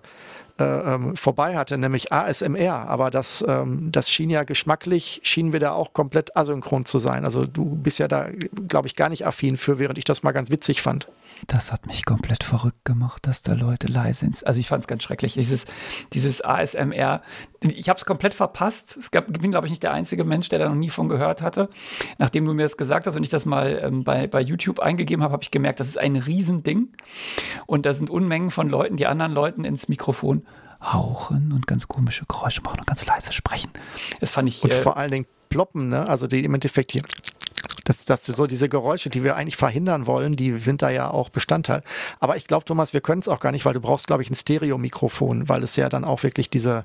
äh, ähm, vorbei hatte, nämlich ASMR. Aber das, ähm, das schien ja geschmacklich, schienen wir da auch komplett asynchron zu sein. Also du bist ja da, glaube ich, gar nicht affin für, während ich das mal ganz witzig fand. Das hat mich komplett verrückt gemacht, dass da Leute leise sind. Also ich fand es ganz schrecklich. Dieses, dieses ASMR, ich habe es komplett verpasst. Es gab, bin, glaube ich, nicht der einzige Mensch, der da noch nie von gehört hatte. Nachdem du mir das gesagt hast und ich das mal ähm, bei, bei YouTube eingegeben habe, habe ich gemerkt, das ist ein Riesending. Und da sind Unmengen von Leuten, die anderen Leuten ins Mikrofon hauchen und ganz komische Geräusche machen und ganz leise sprechen. Das fand ich. Und äh, vor allen Dingen ploppen, ne? Also die im Endeffekt hier das, das, so diese Geräusche, die wir eigentlich verhindern wollen, die sind da ja auch Bestandteil. Aber ich glaube, Thomas, wir können es auch gar nicht, weil du brauchst, glaube ich, ein Stereo-Mikrofon, weil es ja dann auch wirklich diese,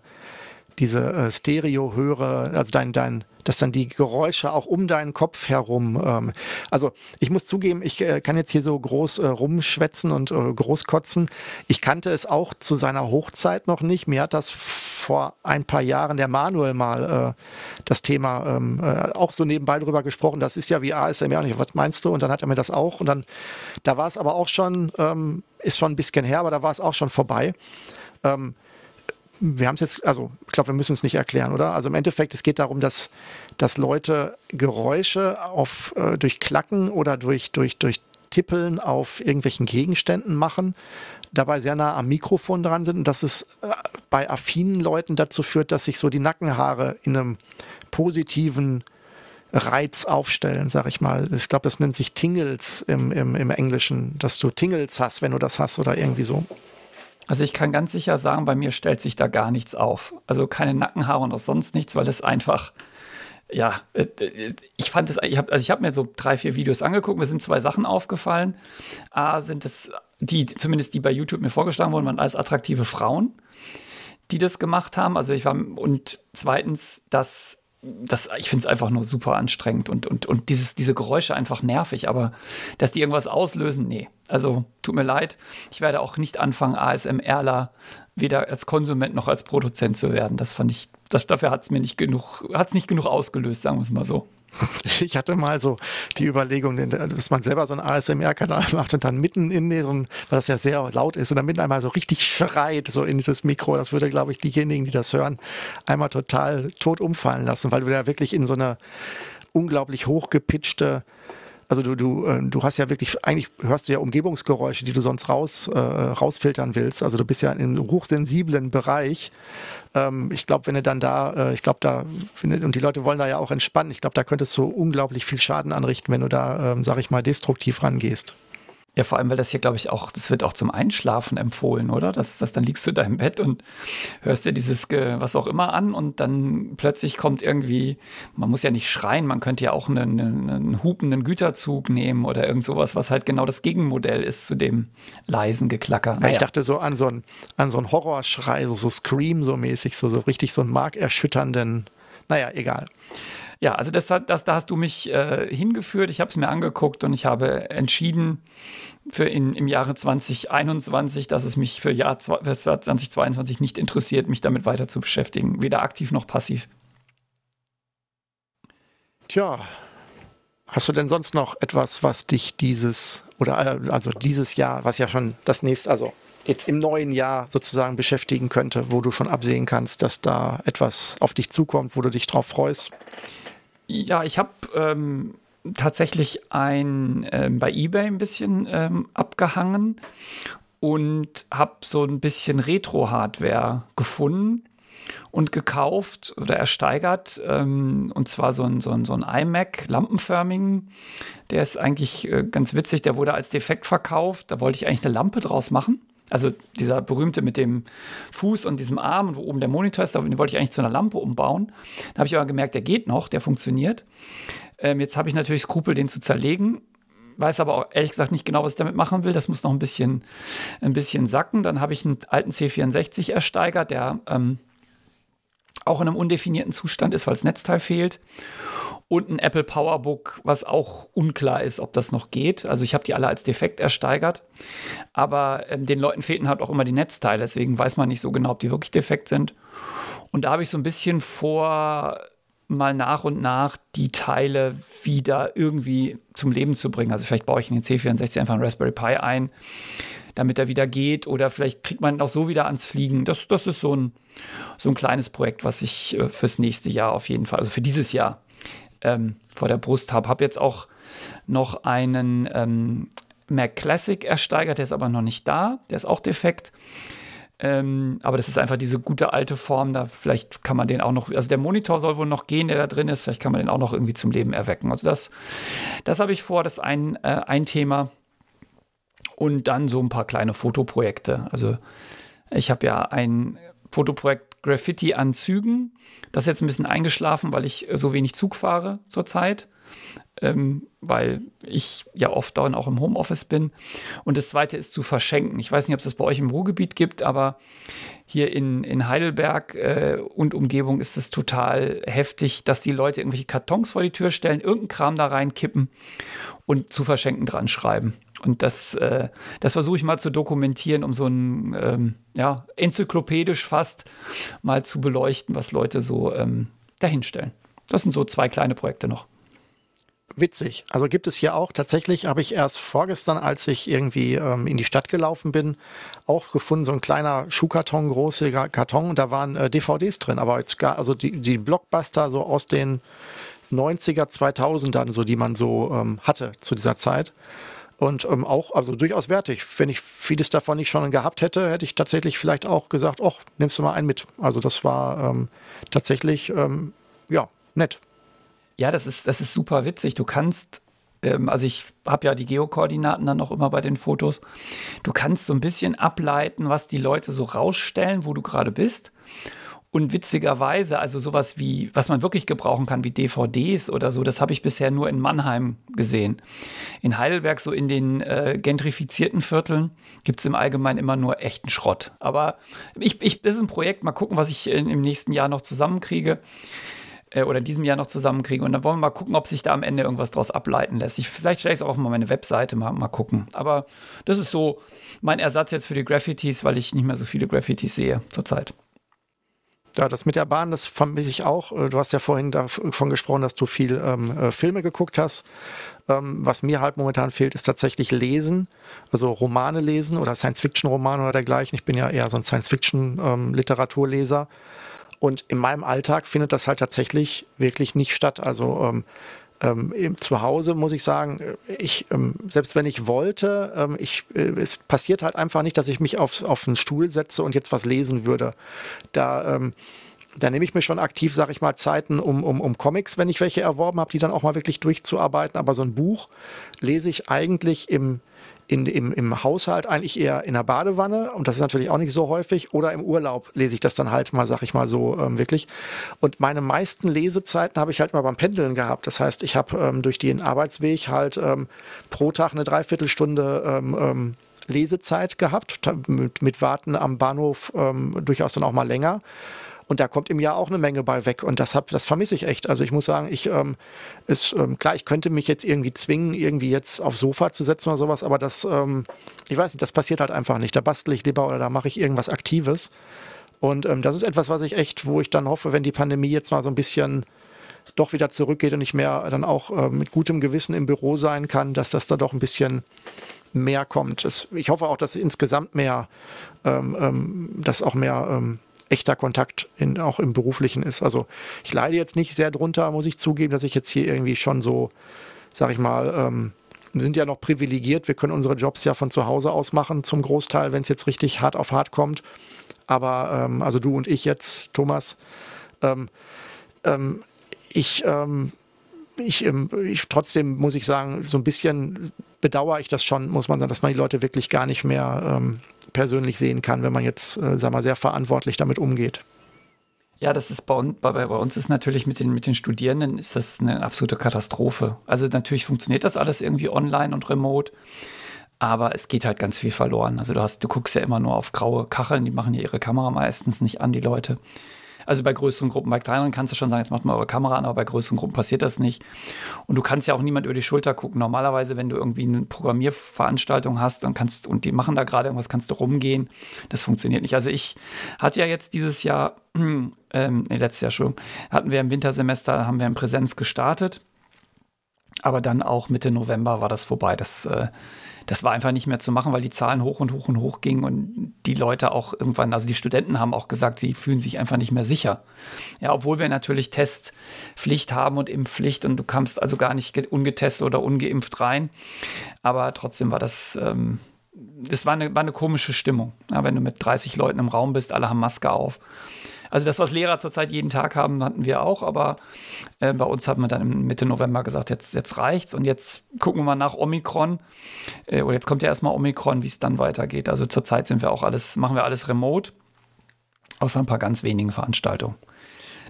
diese äh, Stereo-Höre, also dein, dein, dass dann die Geräusche auch um deinen Kopf herum. Ähm, also ich muss zugeben, ich äh, kann jetzt hier so groß äh, rumschwätzen und äh, großkotzen. Ich kannte es auch zu seiner Hochzeit noch nicht. Mir hat das vor ein paar Jahren der Manuel mal äh, das Thema ähm, äh, auch so nebenbei drüber gesprochen. Das ist ja wie ASMR. Und was meinst du? Und dann hat er mir das auch. Und dann, da war es aber auch schon, ähm, ist schon ein bisschen her, aber da war es auch schon vorbei. Ähm, wir haben es jetzt, also ich glaube, wir müssen es nicht erklären, oder? Also im Endeffekt, es geht darum, dass, dass Leute Geräusche auf, äh, durch Klacken oder durch, durch, durch Tippeln auf irgendwelchen Gegenständen machen, dabei sehr nah am Mikrofon dran sind und dass es äh, bei affinen Leuten dazu führt, dass sich so die Nackenhaare in einem positiven Reiz aufstellen, sag ich mal. Ich glaube, das nennt sich Tingles im, im, im Englischen, dass du Tingles hast, wenn du das hast oder irgendwie so. Also ich kann ganz sicher sagen, bei mir stellt sich da gar nichts auf. Also keine Nackenhaare und auch sonst nichts, weil es einfach, ja, ich fand es, ich habe also hab mir so drei, vier Videos angeguckt, mir sind zwei Sachen aufgefallen. A, sind es die, zumindest die bei YouTube mir vorgeschlagen wurden, waren alles attraktive Frauen, die das gemacht haben. Also ich war, und zweitens, dass das, ich finde es einfach nur super anstrengend und, und, und dieses, diese Geräusche einfach nervig, aber dass die irgendwas auslösen, nee. Also tut mir leid, ich werde auch nicht anfangen, ASMRler weder als Konsument noch als Produzent zu werden. Das fand ich, das, dafür hat es mir nicht genug, hat es nicht genug ausgelöst, sagen wir es mal so. Ich hatte mal so die Überlegung, dass man selber so einen ASMR-Kanal macht und dann mitten in diesem, weil das ja sehr laut ist, und dann mitten einmal so richtig schreit, so in dieses Mikro. Das würde, glaube ich, diejenigen, die das hören, einmal total tot umfallen lassen, weil du da wirklich in so eine unglaublich hochgepitchte also du, du, äh, du hast ja wirklich, eigentlich hörst du ja Umgebungsgeräusche, die du sonst raus, äh, rausfiltern willst. Also du bist ja in einem hochsensiblen Bereich ähm, ich glaube, wenn du dann da, äh, ich glaube, da, und die Leute wollen da ja auch entspannen, ich glaube, da könntest du unglaublich viel Schaden anrichten, wenn du da, ähm, sag ich mal, destruktiv rangehst. Ja, vor allem, weil das hier, glaube ich, auch, das wird auch zum Einschlafen empfohlen, oder? Dass, dass dann liegst du da im Bett und hörst dir dieses was auch immer an und dann plötzlich kommt irgendwie, man muss ja nicht schreien, man könnte ja auch einen, einen hupenden Güterzug nehmen oder irgend sowas, was halt genau das Gegenmodell ist zu dem leisen Geklacker. Naja. ich dachte so an so einen, an so einen Horrorschrei, so, so Scream so mäßig, so, so richtig so einen markerschütternden, naja, egal. Ja, also das, das, da hast du mich äh, hingeführt, ich habe es mir angeguckt und ich habe entschieden für in, im Jahre 2021, dass es mich für Jahr 2022 nicht interessiert, mich damit weiter zu beschäftigen, weder aktiv noch passiv. Tja, hast du denn sonst noch etwas, was dich dieses oder äh, also dieses Jahr, was ja schon das nächste, also jetzt im neuen Jahr sozusagen beschäftigen könnte, wo du schon absehen kannst, dass da etwas auf dich zukommt, wo du dich drauf freust? Ja, ich habe ähm, tatsächlich ein ähm, bei eBay ein bisschen ähm, abgehangen und habe so ein bisschen Retro-Hardware gefunden und gekauft oder ersteigert. Ähm, und zwar so ein, so ein, so ein iMac, lampenförmigen. Der ist eigentlich äh, ganz witzig. Der wurde als defekt verkauft. Da wollte ich eigentlich eine Lampe draus machen. Also dieser berühmte mit dem Fuß und diesem Arm und wo oben der Monitor ist, den wollte ich eigentlich zu einer Lampe umbauen. Da habe ich aber gemerkt, der geht noch, der funktioniert. Ähm, jetzt habe ich natürlich Skrupel, den zu zerlegen. Weiß aber auch ehrlich gesagt nicht genau, was ich damit machen will. Das muss noch ein bisschen, ein bisschen sacken. Dann habe ich einen alten C64 ersteigert, der ähm, auch in einem undefinierten Zustand ist, weil das Netzteil fehlt und ein Apple PowerBook, was auch unklar ist, ob das noch geht. Also ich habe die alle als defekt ersteigert, aber ähm, den Leuten fehlten halt auch immer die Netzteile, deswegen weiß man nicht so genau, ob die wirklich defekt sind. Und da habe ich so ein bisschen vor, mal nach und nach die Teile wieder irgendwie zum Leben zu bringen. Also vielleicht baue ich in den C64 einfach einen Raspberry Pi ein, damit er wieder geht oder vielleicht kriegt man ihn auch so wieder ans Fliegen. Das, das ist so ein, so ein kleines Projekt, was ich äh, fürs nächste Jahr auf jeden Fall, also für dieses Jahr ähm, vor der Brust habe. Habe jetzt auch noch einen ähm, Mac Classic ersteigert, der ist aber noch nicht da, der ist auch defekt. Ähm, aber das ist einfach diese gute alte Form, da vielleicht kann man den auch noch, also der Monitor soll wohl noch gehen, der da drin ist, vielleicht kann man den auch noch irgendwie zum Leben erwecken. Also das, das habe ich vor, das ist ein, äh, ein Thema. Und dann so ein paar kleine Fotoprojekte. Also ich habe ja ein Fotoprojekt Graffiti an Zügen. Das ist jetzt ein bisschen eingeschlafen, weil ich so wenig Zug fahre zurzeit. Ähm, weil ich ja oft dann auch im Homeoffice bin. Und das zweite ist zu verschenken. Ich weiß nicht, ob es das bei euch im Ruhrgebiet gibt, aber hier in, in Heidelberg äh, und Umgebung ist es total heftig, dass die Leute irgendwelche Kartons vor die Tür stellen, irgendeinen Kram da reinkippen und zu verschenken dran schreiben. Und das, äh, das versuche ich mal zu dokumentieren, um so ein, ähm, ja, enzyklopädisch fast mal zu beleuchten, was Leute so ähm, dahinstellen. Das sind so zwei kleine Projekte noch. Witzig. Also gibt es hier auch tatsächlich, habe ich erst vorgestern, als ich irgendwie ähm, in die Stadt gelaufen bin, auch gefunden, so ein kleiner Schuhkarton, großer Karton, und da waren äh, DVDs drin, aber jetzt gar, also die, die Blockbuster so aus den 90er, 2000ern, so die man so ähm, hatte zu dieser Zeit. Und ähm, auch, also durchaus wertig. Wenn ich vieles davon nicht schon gehabt hätte, hätte ich tatsächlich vielleicht auch gesagt, ach, nimmst du mal einen mit. Also das war ähm, tatsächlich, ähm, ja, nett. Ja, das ist, das ist super witzig. Du kannst, ähm, also ich habe ja die Geokoordinaten dann auch immer bei den Fotos. Du kannst so ein bisschen ableiten, was die Leute so rausstellen, wo du gerade bist. Und witzigerweise, also sowas wie, was man wirklich gebrauchen kann, wie DVDs oder so, das habe ich bisher nur in Mannheim gesehen. In Heidelberg, so in den äh, gentrifizierten Vierteln, gibt es im Allgemeinen immer nur echten Schrott. Aber ich, ich, das ist ein Projekt, mal gucken, was ich in, im nächsten Jahr noch zusammenkriege äh, oder in diesem Jahr noch zusammenkriege. Und dann wollen wir mal gucken, ob sich da am Ende irgendwas draus ableiten lässt. Ich, vielleicht stelle ich es auch auf meine Webseite mal, mal gucken. Aber das ist so mein Ersatz jetzt für die Graffitis, weil ich nicht mehr so viele Graffitis sehe zurzeit. Ja, das mit der Bahn, das vermisse ich auch. Äh, du hast ja vorhin davon gesprochen, dass du viel ähm, äh, Filme geguckt hast. Ähm, was mir halt momentan fehlt, ist tatsächlich Lesen, also Romane lesen oder Science-Fiction-Romane oder dergleichen. Ich bin ja eher so ein Science-Fiction-Literaturleser. Ähm, Und in meinem Alltag findet das halt tatsächlich wirklich nicht statt. Also ähm, ähm, zu Hause muss ich sagen, ich, ähm, selbst wenn ich wollte, ähm, ich, äh, es passiert halt einfach nicht, dass ich mich auf, auf einen Stuhl setze und jetzt was lesen würde. Da, ähm, da nehme ich mir schon aktiv, sage ich mal, Zeiten um, um, um Comics, wenn ich welche erworben habe, die dann auch mal wirklich durchzuarbeiten. Aber so ein Buch lese ich eigentlich im, in, im, im Haushalt eigentlich eher in der Badewanne und das ist natürlich auch nicht so häufig oder im Urlaub lese ich das dann halt mal, sag ich mal so ähm, wirklich. Und meine meisten Lesezeiten habe ich halt mal beim Pendeln gehabt. Das heißt, ich habe ähm, durch den Arbeitsweg halt ähm, pro Tag eine Dreiviertelstunde ähm, ähm, Lesezeit gehabt, mit, mit Warten am Bahnhof ähm, durchaus dann auch mal länger. Und da kommt im Jahr auch eine Menge bei weg. Und das, hab, das vermisse ich echt. Also ich muss sagen, ich ähm, ist, ähm, klar, ich könnte mich jetzt irgendwie zwingen, irgendwie jetzt aufs Sofa zu setzen oder sowas, aber das, ähm, ich weiß nicht, das passiert halt einfach nicht. Da bastle ich lieber oder da mache ich irgendwas Aktives. Und ähm, das ist etwas, was ich echt, wo ich dann hoffe, wenn die Pandemie jetzt mal so ein bisschen doch wieder zurückgeht und ich mehr dann auch äh, mit gutem Gewissen im Büro sein kann, dass das da doch ein bisschen mehr kommt. Es, ich hoffe auch, dass insgesamt mehr, ähm, ähm, dass auch mehr ähm, echter Kontakt in, auch im beruflichen ist. Also ich leide jetzt nicht sehr drunter, muss ich zugeben, dass ich jetzt hier irgendwie schon so, sag ich mal, ähm, wir sind ja noch privilegiert, wir können unsere Jobs ja von zu Hause aus machen, zum Großteil, wenn es jetzt richtig hart auf hart kommt. Aber ähm, also du und ich jetzt, Thomas, ähm, ähm ich, ähm, ich, ähm, ich, trotzdem muss ich sagen, so ein bisschen bedauere ich das schon, muss man sagen, dass man die Leute wirklich gar nicht mehr ähm, persönlich sehen kann, wenn man jetzt, äh, sag mal, sehr verantwortlich damit umgeht. Ja, das ist bei uns, bei, bei, uns ist natürlich mit den, mit den Studierenden ist das eine absolute Katastrophe. Also natürlich funktioniert das alles irgendwie online und remote, aber es geht halt ganz viel verloren. Also du hast, du guckst ja immer nur auf graue Kacheln, die machen ja ihre Kamera meistens nicht an, die Leute. Also bei größeren Gruppen, bei kleineren kannst du schon sagen, jetzt macht mal eure Kamera an, aber bei größeren Gruppen passiert das nicht. Und du kannst ja auch niemand über die Schulter gucken. Normalerweise, wenn du irgendwie eine Programmierveranstaltung hast und kannst, und die machen da gerade irgendwas, kannst du rumgehen. Das funktioniert nicht. Also ich hatte ja jetzt dieses Jahr, ähm, nee, letztes Jahr schon, hatten wir im Wintersemester, haben wir in Präsenz gestartet. Aber dann auch Mitte November war das vorbei. Das äh, das war einfach nicht mehr zu machen, weil die Zahlen hoch und hoch und hoch gingen und die Leute auch irgendwann, also die Studenten haben auch gesagt, sie fühlen sich einfach nicht mehr sicher. Ja, obwohl wir natürlich Testpflicht haben und Impfpflicht und du kamst also gar nicht ungetestet oder ungeimpft rein. Aber trotzdem war das, ähm, das war eine, war eine komische Stimmung. Ja, wenn du mit 30 Leuten im Raum bist, alle haben Maske auf. Also das, was Lehrer zurzeit jeden Tag haben, hatten wir auch, aber äh, bei uns haben wir dann Mitte November gesagt, jetzt, jetzt reicht's und jetzt gucken wir mal nach Omikron. Äh, oder jetzt kommt ja erstmal Omikron, wie es dann weitergeht. Also zurzeit sind wir auch alles, machen wir alles remote, außer ein paar ganz wenigen Veranstaltungen.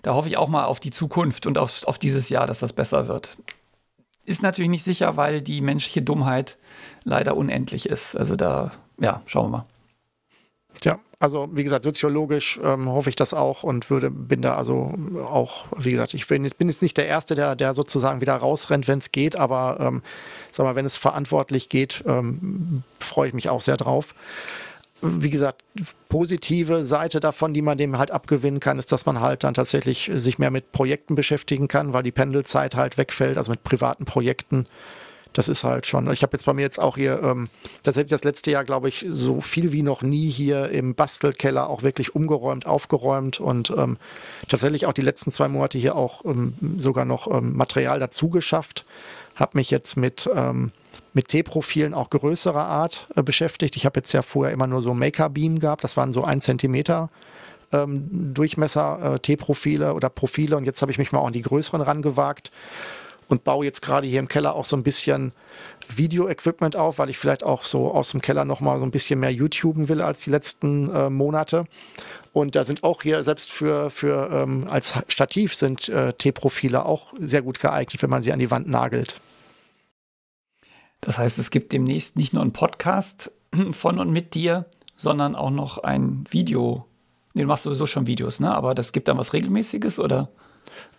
Da hoffe ich auch mal auf die Zukunft und auf, auf dieses Jahr, dass das besser wird. Ist natürlich nicht sicher, weil die menschliche Dummheit leider unendlich ist. Also da, ja, schauen wir mal. Ja, also wie gesagt, soziologisch ähm, hoffe ich das auch und würde, bin da also auch, wie gesagt, ich bin, bin jetzt nicht der Erste, der, der sozusagen wieder rausrennt, wenn es geht, aber ähm, sag mal, wenn es verantwortlich geht, ähm, freue ich mich auch sehr drauf. Wie gesagt, positive Seite davon, die man dem halt abgewinnen kann, ist, dass man halt dann tatsächlich sich mehr mit Projekten beschäftigen kann, weil die Pendelzeit halt wegfällt, also mit privaten Projekten das ist halt schon. Ich habe jetzt bei mir jetzt auch hier ähm, tatsächlich das letzte Jahr, glaube ich, so viel wie noch nie hier im Bastelkeller auch wirklich umgeräumt, aufgeräumt und ähm, tatsächlich auch die letzten zwei Monate hier auch ähm, sogar noch ähm, Material dazu geschafft. Habe mich jetzt mit ähm, mit T-Profilen auch größerer Art äh, beschäftigt. Ich habe jetzt ja vorher immer nur so Maker-Beam gehabt. Das waren so ein Zentimeter ähm, Durchmesser äh, T-Profile oder Profile und jetzt habe ich mich mal auch an die größeren rangewagt und baue jetzt gerade hier im Keller auch so ein bisschen Video-Equipment auf, weil ich vielleicht auch so aus dem Keller nochmal so ein bisschen mehr YouTuben will als die letzten äh, Monate. Und da sind auch hier, selbst für, für ähm, als Stativ sind äh, T-Profile auch sehr gut geeignet, wenn man sie an die Wand nagelt. Das heißt, es gibt demnächst nicht nur einen Podcast von und mit dir, sondern auch noch ein Video. Nee, du machst sowieso schon Videos, ne? Aber das gibt dann was Regelmäßiges, oder?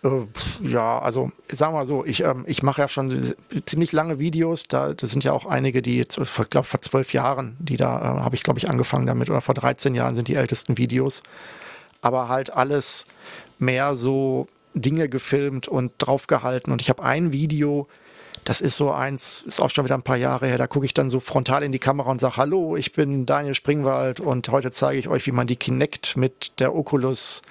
Äh, ja, also sagen wir mal so, ich, ähm, ich mache ja schon ziemlich lange Videos. Da das sind ja auch einige, die, ich glaube, vor zwölf Jahren, die da äh, habe ich, glaube ich, angefangen damit, oder vor 13 Jahren sind die ältesten Videos. Aber halt alles mehr so Dinge gefilmt und draufgehalten. Und ich habe ein Video, das ist so eins, ist auch schon wieder ein paar Jahre her, da gucke ich dann so frontal in die Kamera und sage, hallo, ich bin Daniel Springwald und heute zeige ich euch, wie man die Kinect mit der Oculus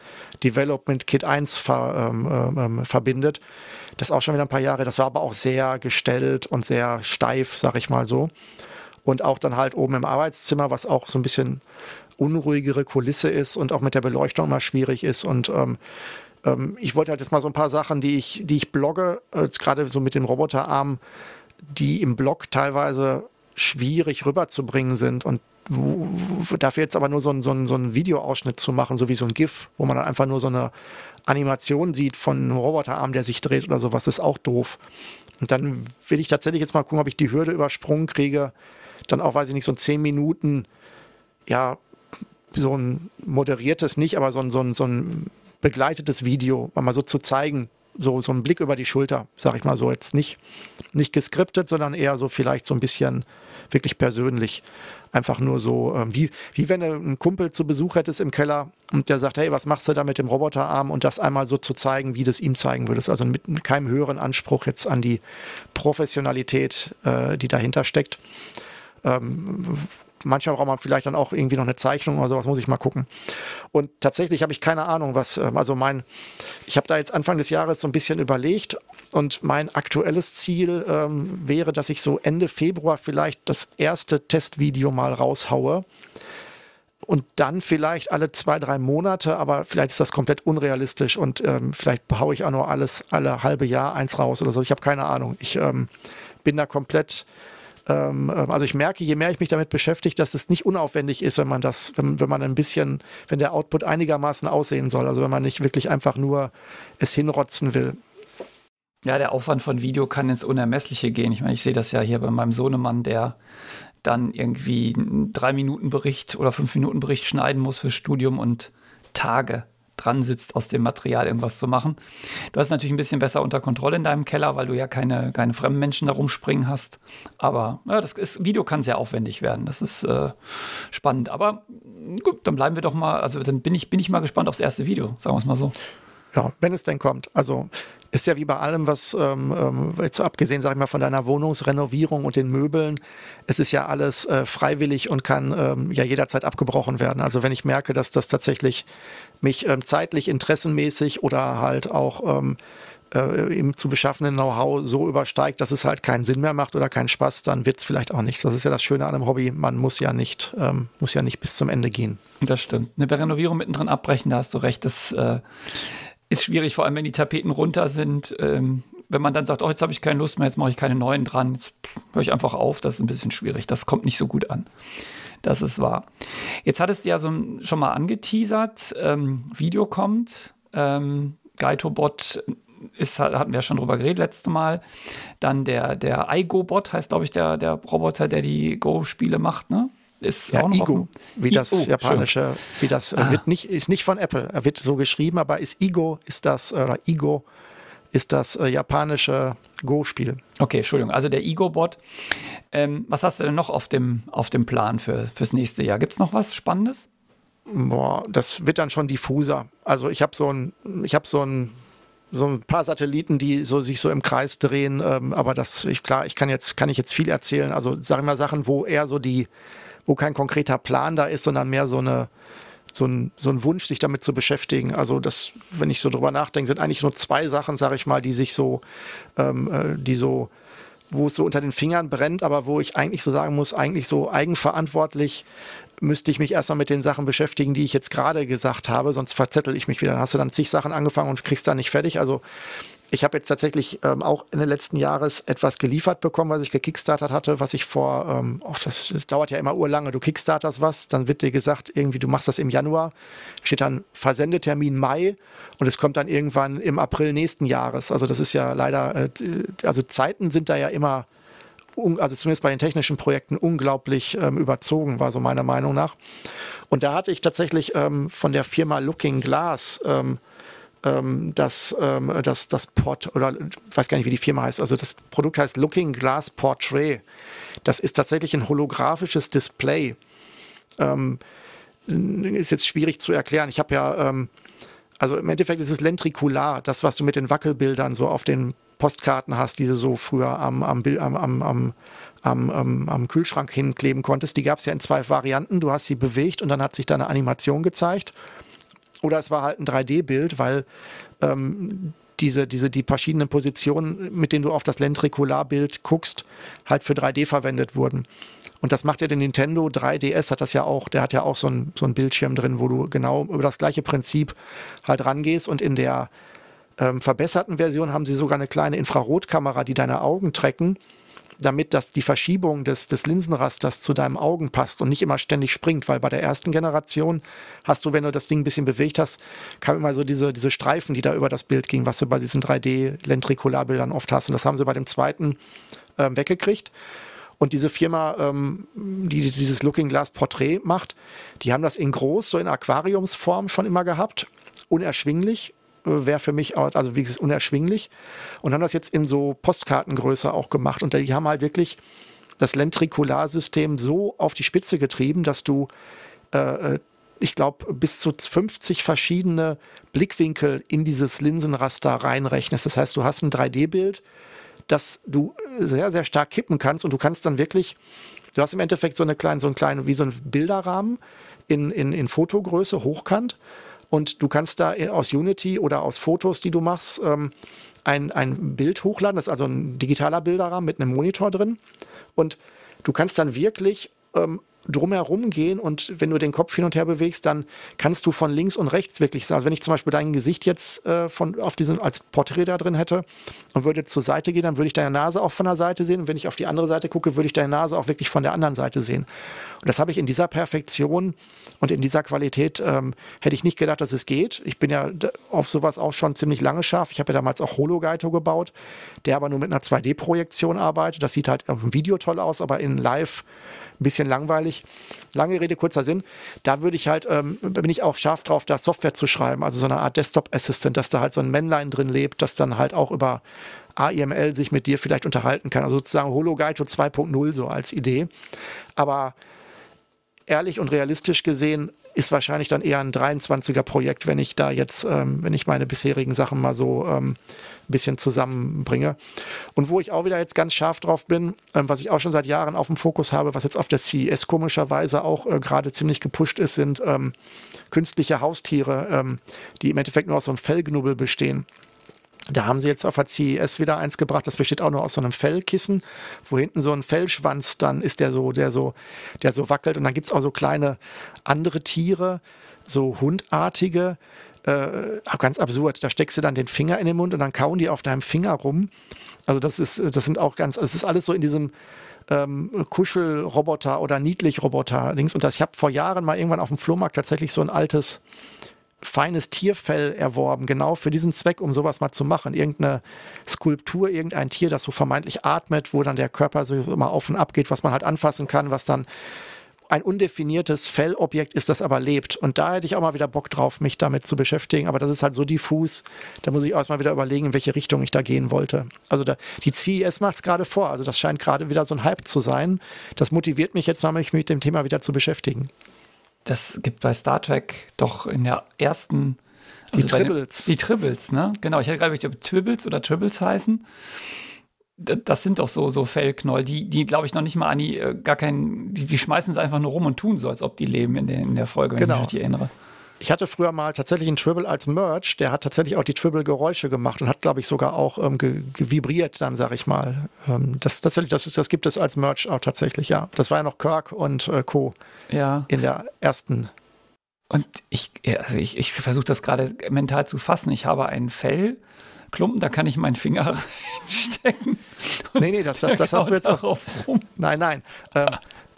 Development Kit 1 ver, ähm, ähm, ähm, verbindet. Das ist auch schon wieder ein paar Jahre. Das war aber auch sehr gestellt und sehr steif, sag ich mal so. Und auch dann halt oben im Arbeitszimmer, was auch so ein bisschen unruhigere Kulisse ist und auch mit der Beleuchtung immer schwierig ist. Und ähm, ähm, ich wollte halt jetzt mal so ein paar Sachen, die ich, die ich blogge, jetzt gerade so mit dem Roboterarm, die im Blog teilweise schwierig rüberzubringen sind und dafür jetzt aber nur so ein, so, ein, so ein Videoausschnitt zu machen, so wie so ein GIF, wo man dann einfach nur so eine Animation sieht von einem Roboterarm, der sich dreht oder sowas, ist auch doof. Und dann will ich tatsächlich jetzt mal gucken, ob ich die Hürde übersprungen kriege, dann auch, weiß ich nicht, so ein 10 Minuten, ja, so ein moderiertes nicht, aber so ein, so ein, so ein begleitetes Video, mal so zu zeigen, so, so ein Blick über die Schulter, sag ich mal so, jetzt nicht, nicht geskriptet, sondern eher so vielleicht so ein bisschen wirklich persönlich. Einfach nur so, ähm, wie, wie wenn du einen Kumpel zu Besuch hättest im Keller und der sagt, hey, was machst du da mit dem Roboterarm? Und das einmal so zu zeigen, wie du es ihm zeigen würdest. Also mit keinem höheren Anspruch jetzt an die Professionalität, äh, die dahinter steckt. Ähm, manchmal braucht man vielleicht dann auch irgendwie noch eine Zeichnung oder sowas, muss ich mal gucken. Und tatsächlich habe ich keine Ahnung, was, ähm, also mein, ich habe da jetzt Anfang des Jahres so ein bisschen überlegt und mein aktuelles Ziel ähm, wäre, dass ich so Ende Februar vielleicht das erste Testvideo mal raushaue. Und dann vielleicht alle zwei, drei Monate, aber vielleicht ist das komplett unrealistisch und ähm, vielleicht haue ich auch nur alles alle halbe Jahr eins raus oder so. Ich habe keine Ahnung. Ich ähm, bin da komplett ähm, ähm, also ich merke, je mehr ich mich damit beschäftige, dass es nicht unaufwendig ist, wenn man das, wenn, wenn man ein bisschen, wenn der Output einigermaßen aussehen soll. Also wenn man nicht wirklich einfach nur es hinrotzen will. Ja, der Aufwand von Video kann ins Unermessliche gehen. Ich meine, ich sehe das ja hier bei meinem Sohnemann, der dann irgendwie einen Drei-Minuten-Bericht oder Fünf-Minuten-Bericht schneiden muss fürs Studium und Tage dran sitzt, aus dem Material irgendwas zu machen. Du hast natürlich ein bisschen besser unter Kontrolle in deinem Keller, weil du ja keine, keine fremden Menschen da rumspringen hast. Aber ja, das ist, Video kann sehr aufwendig werden. Das ist äh, spannend. Aber gut, dann bleiben wir doch mal, also dann bin ich, bin ich mal gespannt aufs erste Video, sagen wir es mal so. Ja, wenn es denn kommt. Also ist ja wie bei allem, was ähm, ähm, jetzt abgesehen, sag ich mal, von deiner Wohnungsrenovierung und den Möbeln, es ist ja alles äh, freiwillig und kann ähm, ja jederzeit abgebrochen werden. Also wenn ich merke, dass das tatsächlich mich ähm, zeitlich, interessenmäßig oder halt auch ähm, äh, im zu beschaffenen Know-how so übersteigt, dass es halt keinen Sinn mehr macht oder keinen Spaß, dann wird es vielleicht auch nichts. Das ist ja das Schöne an einem Hobby. Man muss ja nicht, ähm, muss ja nicht bis zum Ende gehen. Das stimmt. Eine Renovierung mittendrin abbrechen, da hast du recht. Das äh, ist schwierig, vor allem wenn die Tapeten runter sind. Ähm, wenn man dann sagt, oh, jetzt habe ich keine Lust mehr, jetzt mache ich keine neuen dran, jetzt höre ich einfach auf, das ist ein bisschen schwierig. Das kommt nicht so gut an. Das ist wahr. Jetzt hattest du ja so schon mal angeteasert, ähm, Video kommt, ähm, Gaitobot ist, hatten wir schon drüber geredet letzte Mal. Dann der, der iGo-Bot heißt, glaube ich, der, der Roboter, der die Go-Spiele macht, ne? Ist ja, auch noch Igo, wie das oh, japanische, schön. wie das äh, ah. wird nicht, ist nicht von Apple, er wird so geschrieben, aber ist Igo, ist das, oder Igo, ist das äh, japanische Go-Spiel. Okay, Entschuldigung, also der Igo-Bot. Ähm, was hast du denn noch auf dem, auf dem Plan für, fürs nächste Jahr? Gibt es noch was Spannendes? Boah, das wird dann schon diffuser. Also ich habe so ein, ich habe so ein so ein paar Satelliten, die so, sich so im Kreis drehen, ähm, aber das, ich, klar, ich kann jetzt, kann ich jetzt viel erzählen. Also sag ich mal Sachen, wo eher so die, wo kein konkreter Plan da ist, sondern mehr so eine so ein, so ein Wunsch, sich damit zu beschäftigen. Also das, wenn ich so drüber nachdenke, sind eigentlich nur zwei Sachen, sage ich mal, die sich so, ähm, äh, die so, wo es so unter den Fingern brennt, aber wo ich eigentlich so sagen muss, eigentlich so eigenverantwortlich müsste ich mich erstmal mit den Sachen beschäftigen, die ich jetzt gerade gesagt habe, sonst verzettel ich mich wieder. Dann hast du dann zig Sachen angefangen und kriegst da nicht fertig. Also ich habe jetzt tatsächlich ähm, auch in den letzten Jahres etwas geliefert bekommen, was ich gekickstartet hatte, was ich vor, ähm, oh, das, das, dauert ja immer urlange, du kickstarterst was, dann wird dir gesagt, irgendwie du machst das im Januar, steht dann Versendetermin Mai und es kommt dann irgendwann im April nächsten Jahres. Also das ist ja leider, äh, also Zeiten sind da ja immer, also zumindest bei den technischen Projekten unglaublich ähm, überzogen, war so meiner Meinung nach. Und da hatte ich tatsächlich ähm, von der Firma Looking Glass ähm, das, ähm, das, das Port oder ich weiß gar nicht, wie die Firma heißt. Also das Produkt heißt Looking Glass Portrait. Das ist tatsächlich ein holographisches Display. Ähm, ist jetzt schwierig zu erklären. Ich habe ja, ähm, also im Endeffekt ist es lentrikular, das, was du mit den Wackelbildern so auf den Postkarten hast, die du so früher am, am, am, am, am, am, am Kühlschrank hinkleben konntest. Die gab es ja in zwei Varianten. Du hast sie bewegt und dann hat sich da eine Animation gezeigt. Oder es war halt ein 3D-Bild, weil ähm, diese, diese, die verschiedenen Positionen, mit denen du auf das Lentrikularbild guckst, halt für 3D verwendet wurden. Und das macht ja der Nintendo 3DS, hat das ja auch, der hat ja auch so einen so Bildschirm drin, wo du genau über das gleiche Prinzip halt rangehst und in der ähm, verbesserten Version haben sie sogar eine kleine Infrarotkamera, die deine Augen tracken damit das die Verschiebung des, des Linsenrasters zu deinem Augen passt und nicht immer ständig springt, weil bei der ersten Generation hast du, wenn du das Ding ein bisschen bewegt hast, kam immer so diese, diese Streifen, die da über das Bild gingen, was du bei diesen 3D-Lentrikularbildern oft hast. Und das haben sie bei dem zweiten ähm, weggekriegt. Und diese Firma, ähm, die dieses Looking Glass Porträt macht, die haben das in groß, so in Aquariumsform schon immer gehabt. Unerschwinglich wäre für mich, also wie gesagt, unerschwinglich. Und haben das jetzt in so Postkartengröße auch gemacht. Und die haben halt wirklich das Lentrikularsystem so auf die Spitze getrieben, dass du, äh, äh ich glaube, bis zu 50 verschiedene Blickwinkel in dieses Linsenraster reinrechnest. Das heißt, du hast ein 3D-Bild, das du sehr, sehr stark kippen kannst und du kannst dann wirklich, du hast im Endeffekt so eine kleine, so einen kleinen, wie so ein Bilderrahmen in, in, in Fotogröße, hochkant und du kannst da aus Unity oder aus Fotos, die du machst, ähm, ein, ein Bild hochladen. Das ist also ein digitaler Bilderrahmen mit einem Monitor drin. Und du kannst dann wirklich ähm, drumherum gehen und wenn du den Kopf hin und her bewegst, dann kannst du von links und rechts wirklich sagen. Also wenn ich zum Beispiel dein Gesicht jetzt äh, von, auf diesem, als Porträt da drin hätte und würde zur Seite gehen, dann würde ich deine Nase auch von der Seite sehen und wenn ich auf die andere Seite gucke, würde ich deine Nase auch wirklich von der anderen Seite sehen. Und das habe ich in dieser Perfektion und in dieser Qualität, ähm, hätte ich nicht gedacht, dass es geht. Ich bin ja auf sowas auch schon ziemlich lange scharf. Ich habe ja damals auch Hologaito gebaut, der aber nur mit einer 2D-Projektion arbeitet. Das sieht halt auf dem Video toll aus, aber in Live ein bisschen langweilig. Lange Rede, kurzer Sinn. Da würde ich halt, ähm, bin ich auch scharf drauf, da Software zu schreiben, also so eine Art Desktop Assistant, dass da halt so ein Männlein drin lebt, das dann halt auch über AIML sich mit dir vielleicht unterhalten kann. Also sozusagen Hologaito 2.0 so als Idee. Aber ehrlich und realistisch gesehen ist wahrscheinlich dann eher ein 23er Projekt, wenn ich da jetzt, ähm, wenn ich meine bisherigen Sachen mal so ähm, ein bisschen zusammenbringe. Und wo ich auch wieder jetzt ganz scharf drauf bin, ähm, was ich auch schon seit Jahren auf dem Fokus habe, was jetzt auf der CES komischerweise auch äh, gerade ziemlich gepusht ist, sind ähm, künstliche Haustiere, ähm, die im Endeffekt nur aus so einem Fellknubbel bestehen. Da haben sie jetzt auf der CES wieder eins gebracht, das besteht auch nur aus so einem Fellkissen, wo hinten so ein Fellschwanz dann ist, der so, der so, der so wackelt. Und dann gibt es auch so kleine andere Tiere, so hundartige, äh, ganz absurd. Da steckst du dann den Finger in den Mund und dann kauen die auf deinem Finger rum. Also das ist, das sind auch ganz, es ist alles so in diesem ähm, Kuschelroboter oder Niedlich-Roboter-Dings. Und das, ich habe vor Jahren mal irgendwann auf dem Flohmarkt tatsächlich so ein altes feines Tierfell erworben, genau für diesen Zweck, um sowas mal zu machen. Irgendeine Skulptur, irgendein Tier, das so vermeintlich atmet, wo dann der Körper so immer auf und ab geht, was man halt anfassen kann, was dann ein undefiniertes Fellobjekt ist, das aber lebt. Und da hätte ich auch mal wieder Bock drauf, mich damit zu beschäftigen. Aber das ist halt so diffus. Da muss ich auch mal wieder überlegen, in welche Richtung ich da gehen wollte. Also da, die CES macht es gerade vor. Also das scheint gerade wieder so ein Hype zu sein. Das motiviert mich jetzt mal, mich mit dem Thema wieder zu beschäftigen. Das gibt bei Star Trek doch in der ersten also die Tribbles. Die Tribbles, ne? Genau, ich hätte gerade ob Tribbles oder Tribbles heißen das sind doch so, so Fellknäuel, die, die glaube ich, noch nicht mal an die, äh, gar keinen, die, die schmeißen es einfach nur rum und tun so, als ob die leben in der, in der Folge, wenn genau. ich mich richtig erinnere. Ich hatte früher mal tatsächlich einen Tribble als Merch, der hat tatsächlich auch die Tribble-Geräusche gemacht und hat, glaube ich, sogar auch ähm, gevibriert, dann sage ich mal. Ähm, das, tatsächlich, das, ist, das gibt es als Merch auch tatsächlich, ja. Das war ja noch Kirk und äh, Co. Ja. in der ersten. Und ich, also ich, ich versuche das gerade mental zu fassen. Ich habe ein Fell, Klumpen, da kann ich meinen Finger reinstecken. Nee, nee, das, das, das hast du jetzt auch. Nein, nein. Ähm,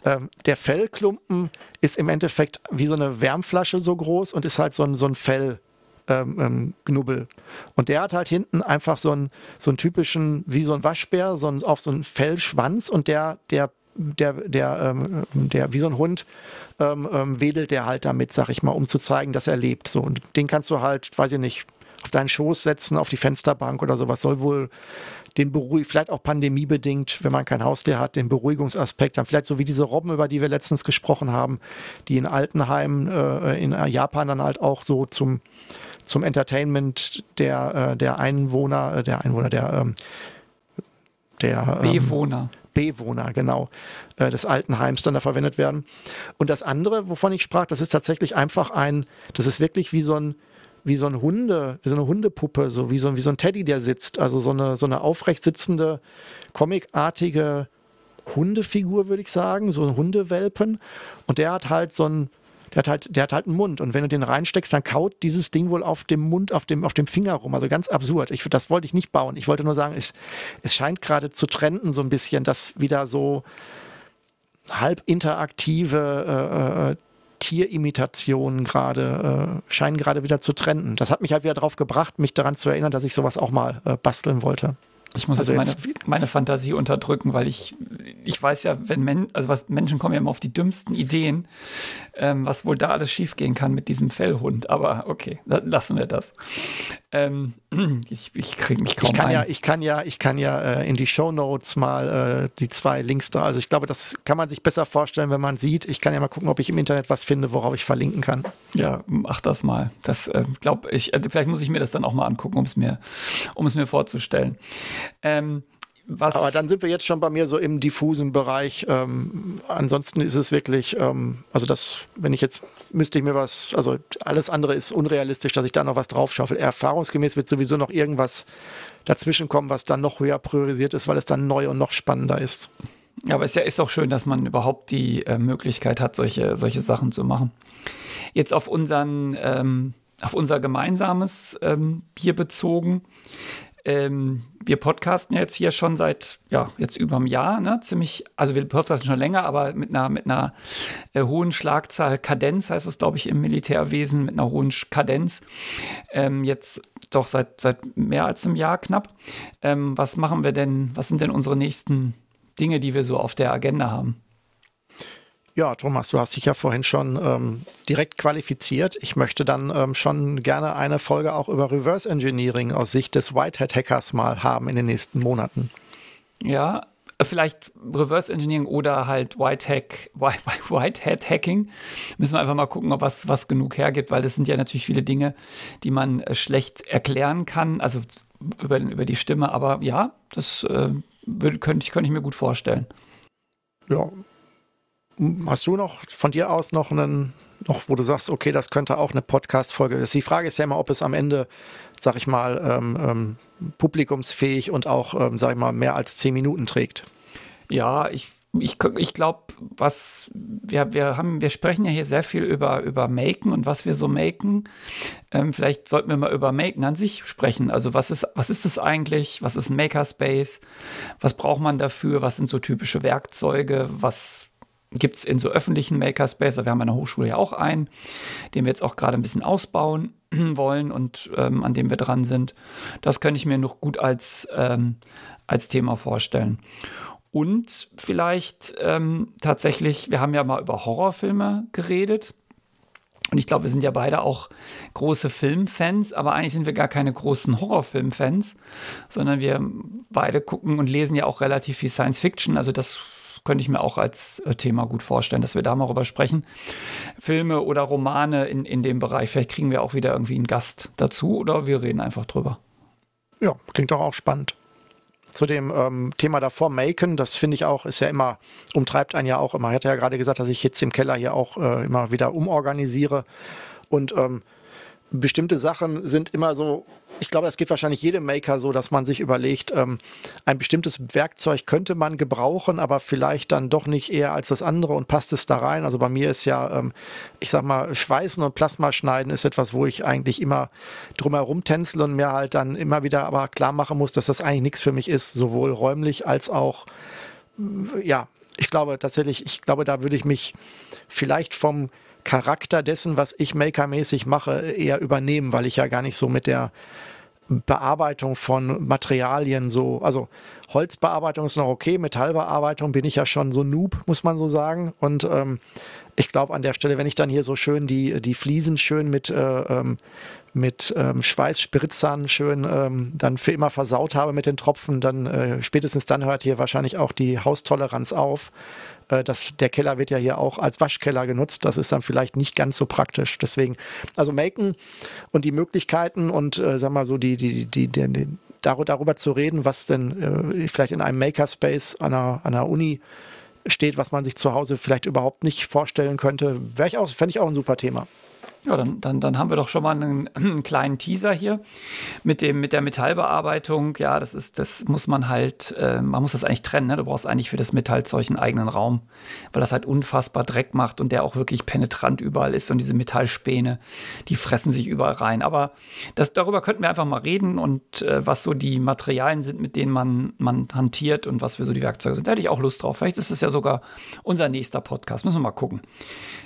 ähm, der Fellklumpen ist im Endeffekt wie so eine Wärmflasche so groß und ist halt so ein, so ein Fell. Ähm, ähm, Knubbel. Und der hat halt hinten einfach so einen, so einen typischen, wie so ein Waschbär, so einen, auch so einen Fellschwanz und der, der, der, der, ähm, der, wie so ein Hund, ähm, ähm, wedelt der halt damit, sag ich mal, um zu zeigen, dass er lebt. So, und den kannst du halt, weiß ich nicht, auf deinen Schoß setzen, auf die Fensterbank oder sowas. Soll wohl den Beruhig, vielleicht auch pandemiebedingt, wenn man kein Haustier hat, den Beruhigungsaspekt dann vielleicht so wie diese Robben, über die wir letztens gesprochen haben, die in Altenheimen äh, in Japan dann halt auch so zum, zum Entertainment der, äh, der Einwohner, äh, der Einwohner, der, ähm, der ähm, Bewohner. Bewohner, genau, äh, des Altenheims dann da verwendet werden. Und das andere, wovon ich sprach, das ist tatsächlich einfach ein, das ist wirklich wie so ein, wie so ein Hunde, wie so eine Hundepuppe, so wie so, wie so ein Teddy, der sitzt. Also so eine, so eine aufrecht sitzende, comicartige Hundefigur, würde ich sagen, so ein Hundewelpen. Und der hat halt so ein, der hat halt, der hat halt einen Mund. Und wenn du den reinsteckst, dann kaut dieses Ding wohl auf dem Mund, auf dem, auf dem Finger rum. Also ganz absurd. Ich, das wollte ich nicht bauen. Ich wollte nur sagen, es, es scheint gerade zu trenden so ein bisschen, dass wieder so halb interaktive äh, äh Tierimitationen gerade äh, scheinen gerade wieder zu trenden. Das hat mich halt wieder darauf gebracht, mich daran zu erinnern, dass ich sowas auch mal äh, basteln wollte. Ich muss also jetzt meine, meine, Fantasie unterdrücken, weil ich, ich weiß ja, wenn Men also was Menschen kommen ja immer auf die dümmsten Ideen, ähm, was wohl da alles schiefgehen kann mit diesem Fellhund. Aber okay, lassen wir das. Ähm, ich, ich kriege mich kaum ich kann ein. ja, ich kann ja, ich kann ja äh, in die Show Notes mal äh, die zwei Links da. Also ich glaube, das kann man sich besser vorstellen, wenn man sieht. Ich kann ja mal gucken, ob ich im Internet was finde, worauf ich verlinken kann. Ja, mach das mal. Das äh, glaube ich. Äh, vielleicht muss ich mir das dann auch mal angucken, um es mir, um es mir vorzustellen. Ähm, was Aber dann sind wir jetzt schon bei mir so im diffusen Bereich. Ähm, ansonsten ist es wirklich, ähm, also das, wenn ich jetzt müsste ich mir was, also alles andere ist unrealistisch, dass ich da noch was draufschaufel. Erfahrungsgemäß wird sowieso noch irgendwas dazwischen kommen, was dann noch höher priorisiert ist, weil es dann neu und noch spannender ist. Ja, aber es ist ja ist auch schön, dass man überhaupt die äh, Möglichkeit hat, solche, solche Sachen zu machen. Jetzt auf unseren, ähm, auf unser gemeinsames ähm, Bier bezogen. Ähm, wir podcasten jetzt hier schon seit, ja, jetzt über einem Jahr, ne? Ziemlich, also wir podcasten schon länger, aber mit einer, mit einer äh, hohen Schlagzahl, Kadenz heißt es, glaube ich, im Militärwesen, mit einer hohen Kadenz. Ähm, jetzt doch seit, seit mehr als einem Jahr knapp. Ähm, was machen wir denn, was sind denn unsere nächsten Dinge, die wir so auf der Agenda haben? Ja, Thomas, du hast dich ja vorhin schon ähm, direkt qualifiziert. Ich möchte dann ähm, schon gerne eine Folge auch über Reverse Engineering aus Sicht des Whitehead-Hackers mal haben in den nächsten Monaten. Ja, vielleicht Reverse Engineering oder halt Whitehack, Whitehead Hacking. Müssen wir einfach mal gucken, ob was, was genug hergibt, weil das sind ja natürlich viele Dinge, die man äh, schlecht erklären kann, also über, über die Stimme. Aber ja, das äh, würde, könnte, ich, könnte ich mir gut vorstellen. Ja, Hast du noch von dir aus noch einen, noch, wo du sagst, okay, das könnte auch eine Podcast-Folge. Die Frage ist ja immer, ob es am Ende, sag ich mal, ähm, ähm, publikumsfähig und auch, ähm, sag ich mal, mehr als zehn Minuten trägt. Ja, ich ich, ich glaube, was wir, wir haben, wir sprechen ja hier sehr viel über, über Maken und was wir so maken. Ähm, vielleicht sollten wir mal über Maken an sich sprechen. Also was ist, was ist das eigentlich? Was ist ein Makerspace? Was braucht man dafür? Was sind so typische Werkzeuge? Was gibt es in so öffentlichen Makerspace, wir haben an der Hochschule ja auch einen, den wir jetzt auch gerade ein bisschen ausbauen wollen und ähm, an dem wir dran sind. Das könnte ich mir noch gut als, ähm, als Thema vorstellen. Und vielleicht ähm, tatsächlich, wir haben ja mal über Horrorfilme geredet. Und ich glaube, wir sind ja beide auch große Filmfans, aber eigentlich sind wir gar keine großen Horrorfilmfans, sondern wir beide gucken und lesen ja auch relativ viel Science Fiction. Also das könnte ich mir auch als äh, Thema gut vorstellen, dass wir da mal drüber sprechen. Filme oder Romane in, in dem Bereich, vielleicht kriegen wir auch wieder irgendwie einen Gast dazu oder wir reden einfach drüber. Ja, klingt doch auch spannend. Zu dem ähm, Thema davor, Maken, das finde ich auch, ist ja immer, umtreibt einen ja auch immer. Ich hatte ja gerade gesagt, dass ich jetzt im Keller hier auch äh, immer wieder umorganisiere. Und ähm, bestimmte Sachen sind immer so, ich glaube, das geht wahrscheinlich jedem Maker so, dass man sich überlegt, ähm, ein bestimmtes Werkzeug könnte man gebrauchen, aber vielleicht dann doch nicht eher als das andere und passt es da rein. Also bei mir ist ja, ähm, ich sag mal, Schweißen und Plasma schneiden ist etwas, wo ich eigentlich immer drumherum tänzle und mir halt dann immer wieder aber klar machen muss, dass das eigentlich nichts für mich ist, sowohl räumlich als auch, ja, ich glaube tatsächlich, ich glaube, da würde ich mich vielleicht vom Charakter dessen, was ich makermäßig mache, eher übernehmen, weil ich ja gar nicht so mit der Bearbeitung von Materialien so, also Holzbearbeitung ist noch okay, Metallbearbeitung bin ich ja schon so Noob, muss man so sagen. Und ähm, ich glaube an der Stelle, wenn ich dann hier so schön die, die Fliesen schön mit, äh, ähm, mit ähm, Schweißspritzern schön ähm, dann für immer versaut habe mit den Tropfen, dann äh, spätestens dann hört hier wahrscheinlich auch die Haustoleranz auf. Äh, das, der Keller wird ja hier auch als Waschkeller genutzt. Das ist dann vielleicht nicht ganz so praktisch. Deswegen, also Maken und die Möglichkeiten und äh, sag mal so, die, die, die, die, die darüber zu reden, was denn äh, vielleicht in einem Makerspace an einer, an einer Uni steht, was man sich zu Hause vielleicht überhaupt nicht vorstellen könnte, wäre ich auch, fände ich auch ein super Thema. Ja, dann, dann, dann haben wir doch schon mal einen, einen, kleinen Teaser hier mit, dem, mit der Metallbearbeitung. Ja, das ist, das muss man halt, äh, man muss das eigentlich trennen. Ne? Du brauchst eigentlich für das Metallzeug einen eigenen Raum, weil das halt unfassbar Dreck macht und der auch wirklich penetrant überall ist. Und diese Metallspäne, die fressen sich überall rein. Aber das, darüber könnten wir einfach mal reden und äh, was so die Materialien sind, mit denen man, man hantiert und was für so die Werkzeuge sind. Da hätte ich auch Lust drauf. Vielleicht ist es ja sogar unser nächster Podcast. Müssen wir mal gucken.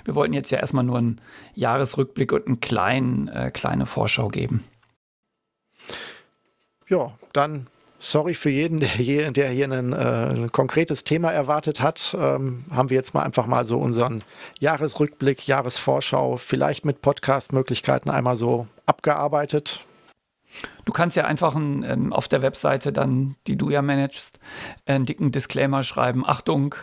Wir wollten jetzt ja erstmal nur einen Jahresrückblick und eine kleinen, äh, kleine Vorschau geben. Ja, dann sorry für jeden, der hier, der hier ein, äh, ein konkretes Thema erwartet hat. Ähm, haben wir jetzt mal einfach mal so unseren Jahresrückblick, Jahresvorschau, vielleicht mit Podcast-Möglichkeiten einmal so abgearbeitet. Du kannst ja einfach ein, ähm, auf der Webseite dann, die du ja managst, einen dicken Disclaimer schreiben. Achtung,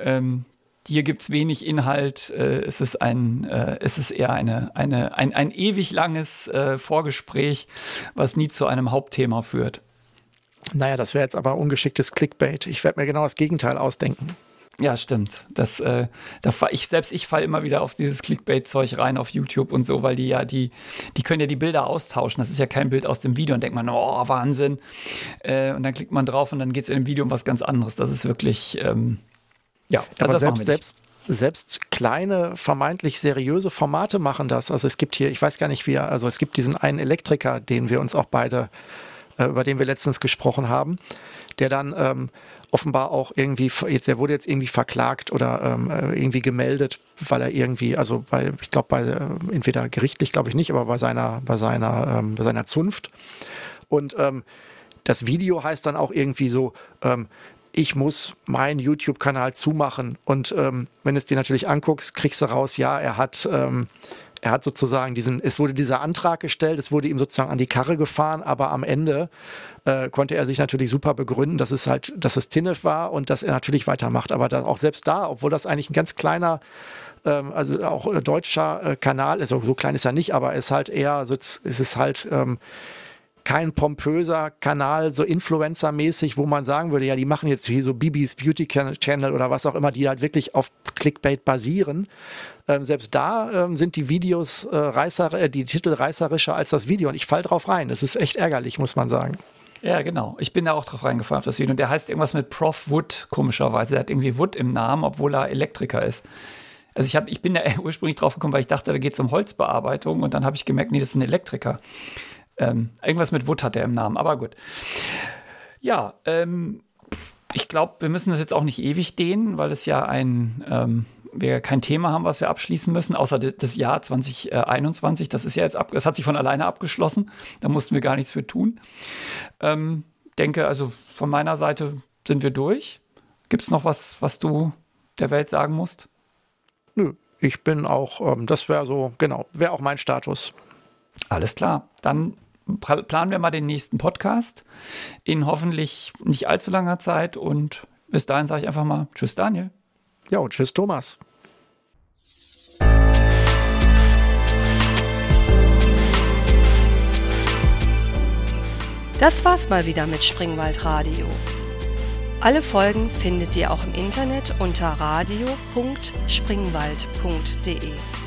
ähm, hier gibt es wenig Inhalt. Äh, es, ist ein, äh, es ist eher eine, eine, ein, ein ewig langes äh, Vorgespräch, was nie zu einem Hauptthema führt. Naja, das wäre jetzt aber ungeschicktes Clickbait. Ich werde mir genau das Gegenteil ausdenken. Ja, stimmt. Das, äh, da ich, selbst ich falle immer wieder auf dieses Clickbait-Zeug rein auf YouTube und so, weil die ja, die, die können ja die Bilder austauschen. Das ist ja kein Bild aus dem Video und denkt man, oh, Wahnsinn. Äh, und dann klickt man drauf und dann geht es in dem Video um was ganz anderes. Das ist wirklich, ähm, Ja, also aber selbst, selbst, selbst kleine, vermeintlich seriöse Formate machen das. Also es gibt hier, ich weiß gar nicht wie, also es gibt diesen einen Elektriker, den wir uns auch beide, äh, über den wir letztens gesprochen haben, der dann ähm, offenbar auch irgendwie, der wurde jetzt irgendwie verklagt oder ähm, äh, irgendwie gemeldet, weil er irgendwie, also bei, ich glaube bei, äh, entweder gerichtlich glaube ich nicht, aber bei seiner, bei seiner, ähm, bei seiner Zunft. Und ähm, das Video heißt dann auch irgendwie so, ähm, ich muss meinen YouTube-Kanal zumachen. Und ähm, wenn du es dir natürlich anguckst, kriegst du raus, ja, er hat, ähm, er hat sozusagen diesen, es wurde dieser Antrag gestellt, es wurde ihm sozusagen an die Karre gefahren, aber am Ende äh, konnte er sich natürlich super begründen, dass es halt, dass es Tinnef war und dass er natürlich weitermacht. Aber da, auch selbst da, obwohl das eigentlich ein ganz kleiner ähm, also auch deutscher äh, Kanal ist, so, klein ist er nicht, aber ist halt eher, so, ist es halt ähm, kein pompöser Kanal, so Influencer-mäßig, wo man sagen würde, ja, die machen jetzt hier so Bibis Beauty Channel oder was auch immer, die halt wirklich auf Clickbait basieren. Ähm, selbst da ähm, sind die Videos äh, reißer, äh, die Titel reißerischer als das Video und ich fall drauf rein. Das ist echt ärgerlich, muss man sagen. Ja, genau. Ich bin da auch drauf reingefallen auf das Video. Und der heißt irgendwas mit Prof Wood, komischerweise. Der hat irgendwie Wood im Namen, obwohl er Elektriker ist. Also ich, hab, ich bin da ursprünglich drauf gekommen, weil ich dachte, da geht es um Holzbearbeitung und dann habe ich gemerkt, nee, das ist ein Elektriker. Ähm, irgendwas mit Wood hat er im Namen, aber gut. Ja, ähm, ich glaube, wir müssen das jetzt auch nicht ewig dehnen, weil es ja ein, ähm, wir kein Thema haben, was wir abschließen müssen, außer das Jahr 2021. Das ist ja jetzt ab, das hat sich von alleine abgeschlossen. Da mussten wir gar nichts für tun. Ähm, denke, also von meiner Seite sind wir durch. Gibt es noch was, was du der Welt sagen musst? Nö, ich bin auch, ähm, das wäre so, genau, wäre auch mein Status. Alles klar. Dann planen wir mal den nächsten Podcast in hoffentlich nicht allzu langer Zeit. Und bis dahin sage ich einfach mal Tschüss, Daniel. Ja, und Tschüss, Thomas. Das war's mal wieder mit Springwald Radio. Alle Folgen findet ihr auch im Internet unter radio.springwald.de.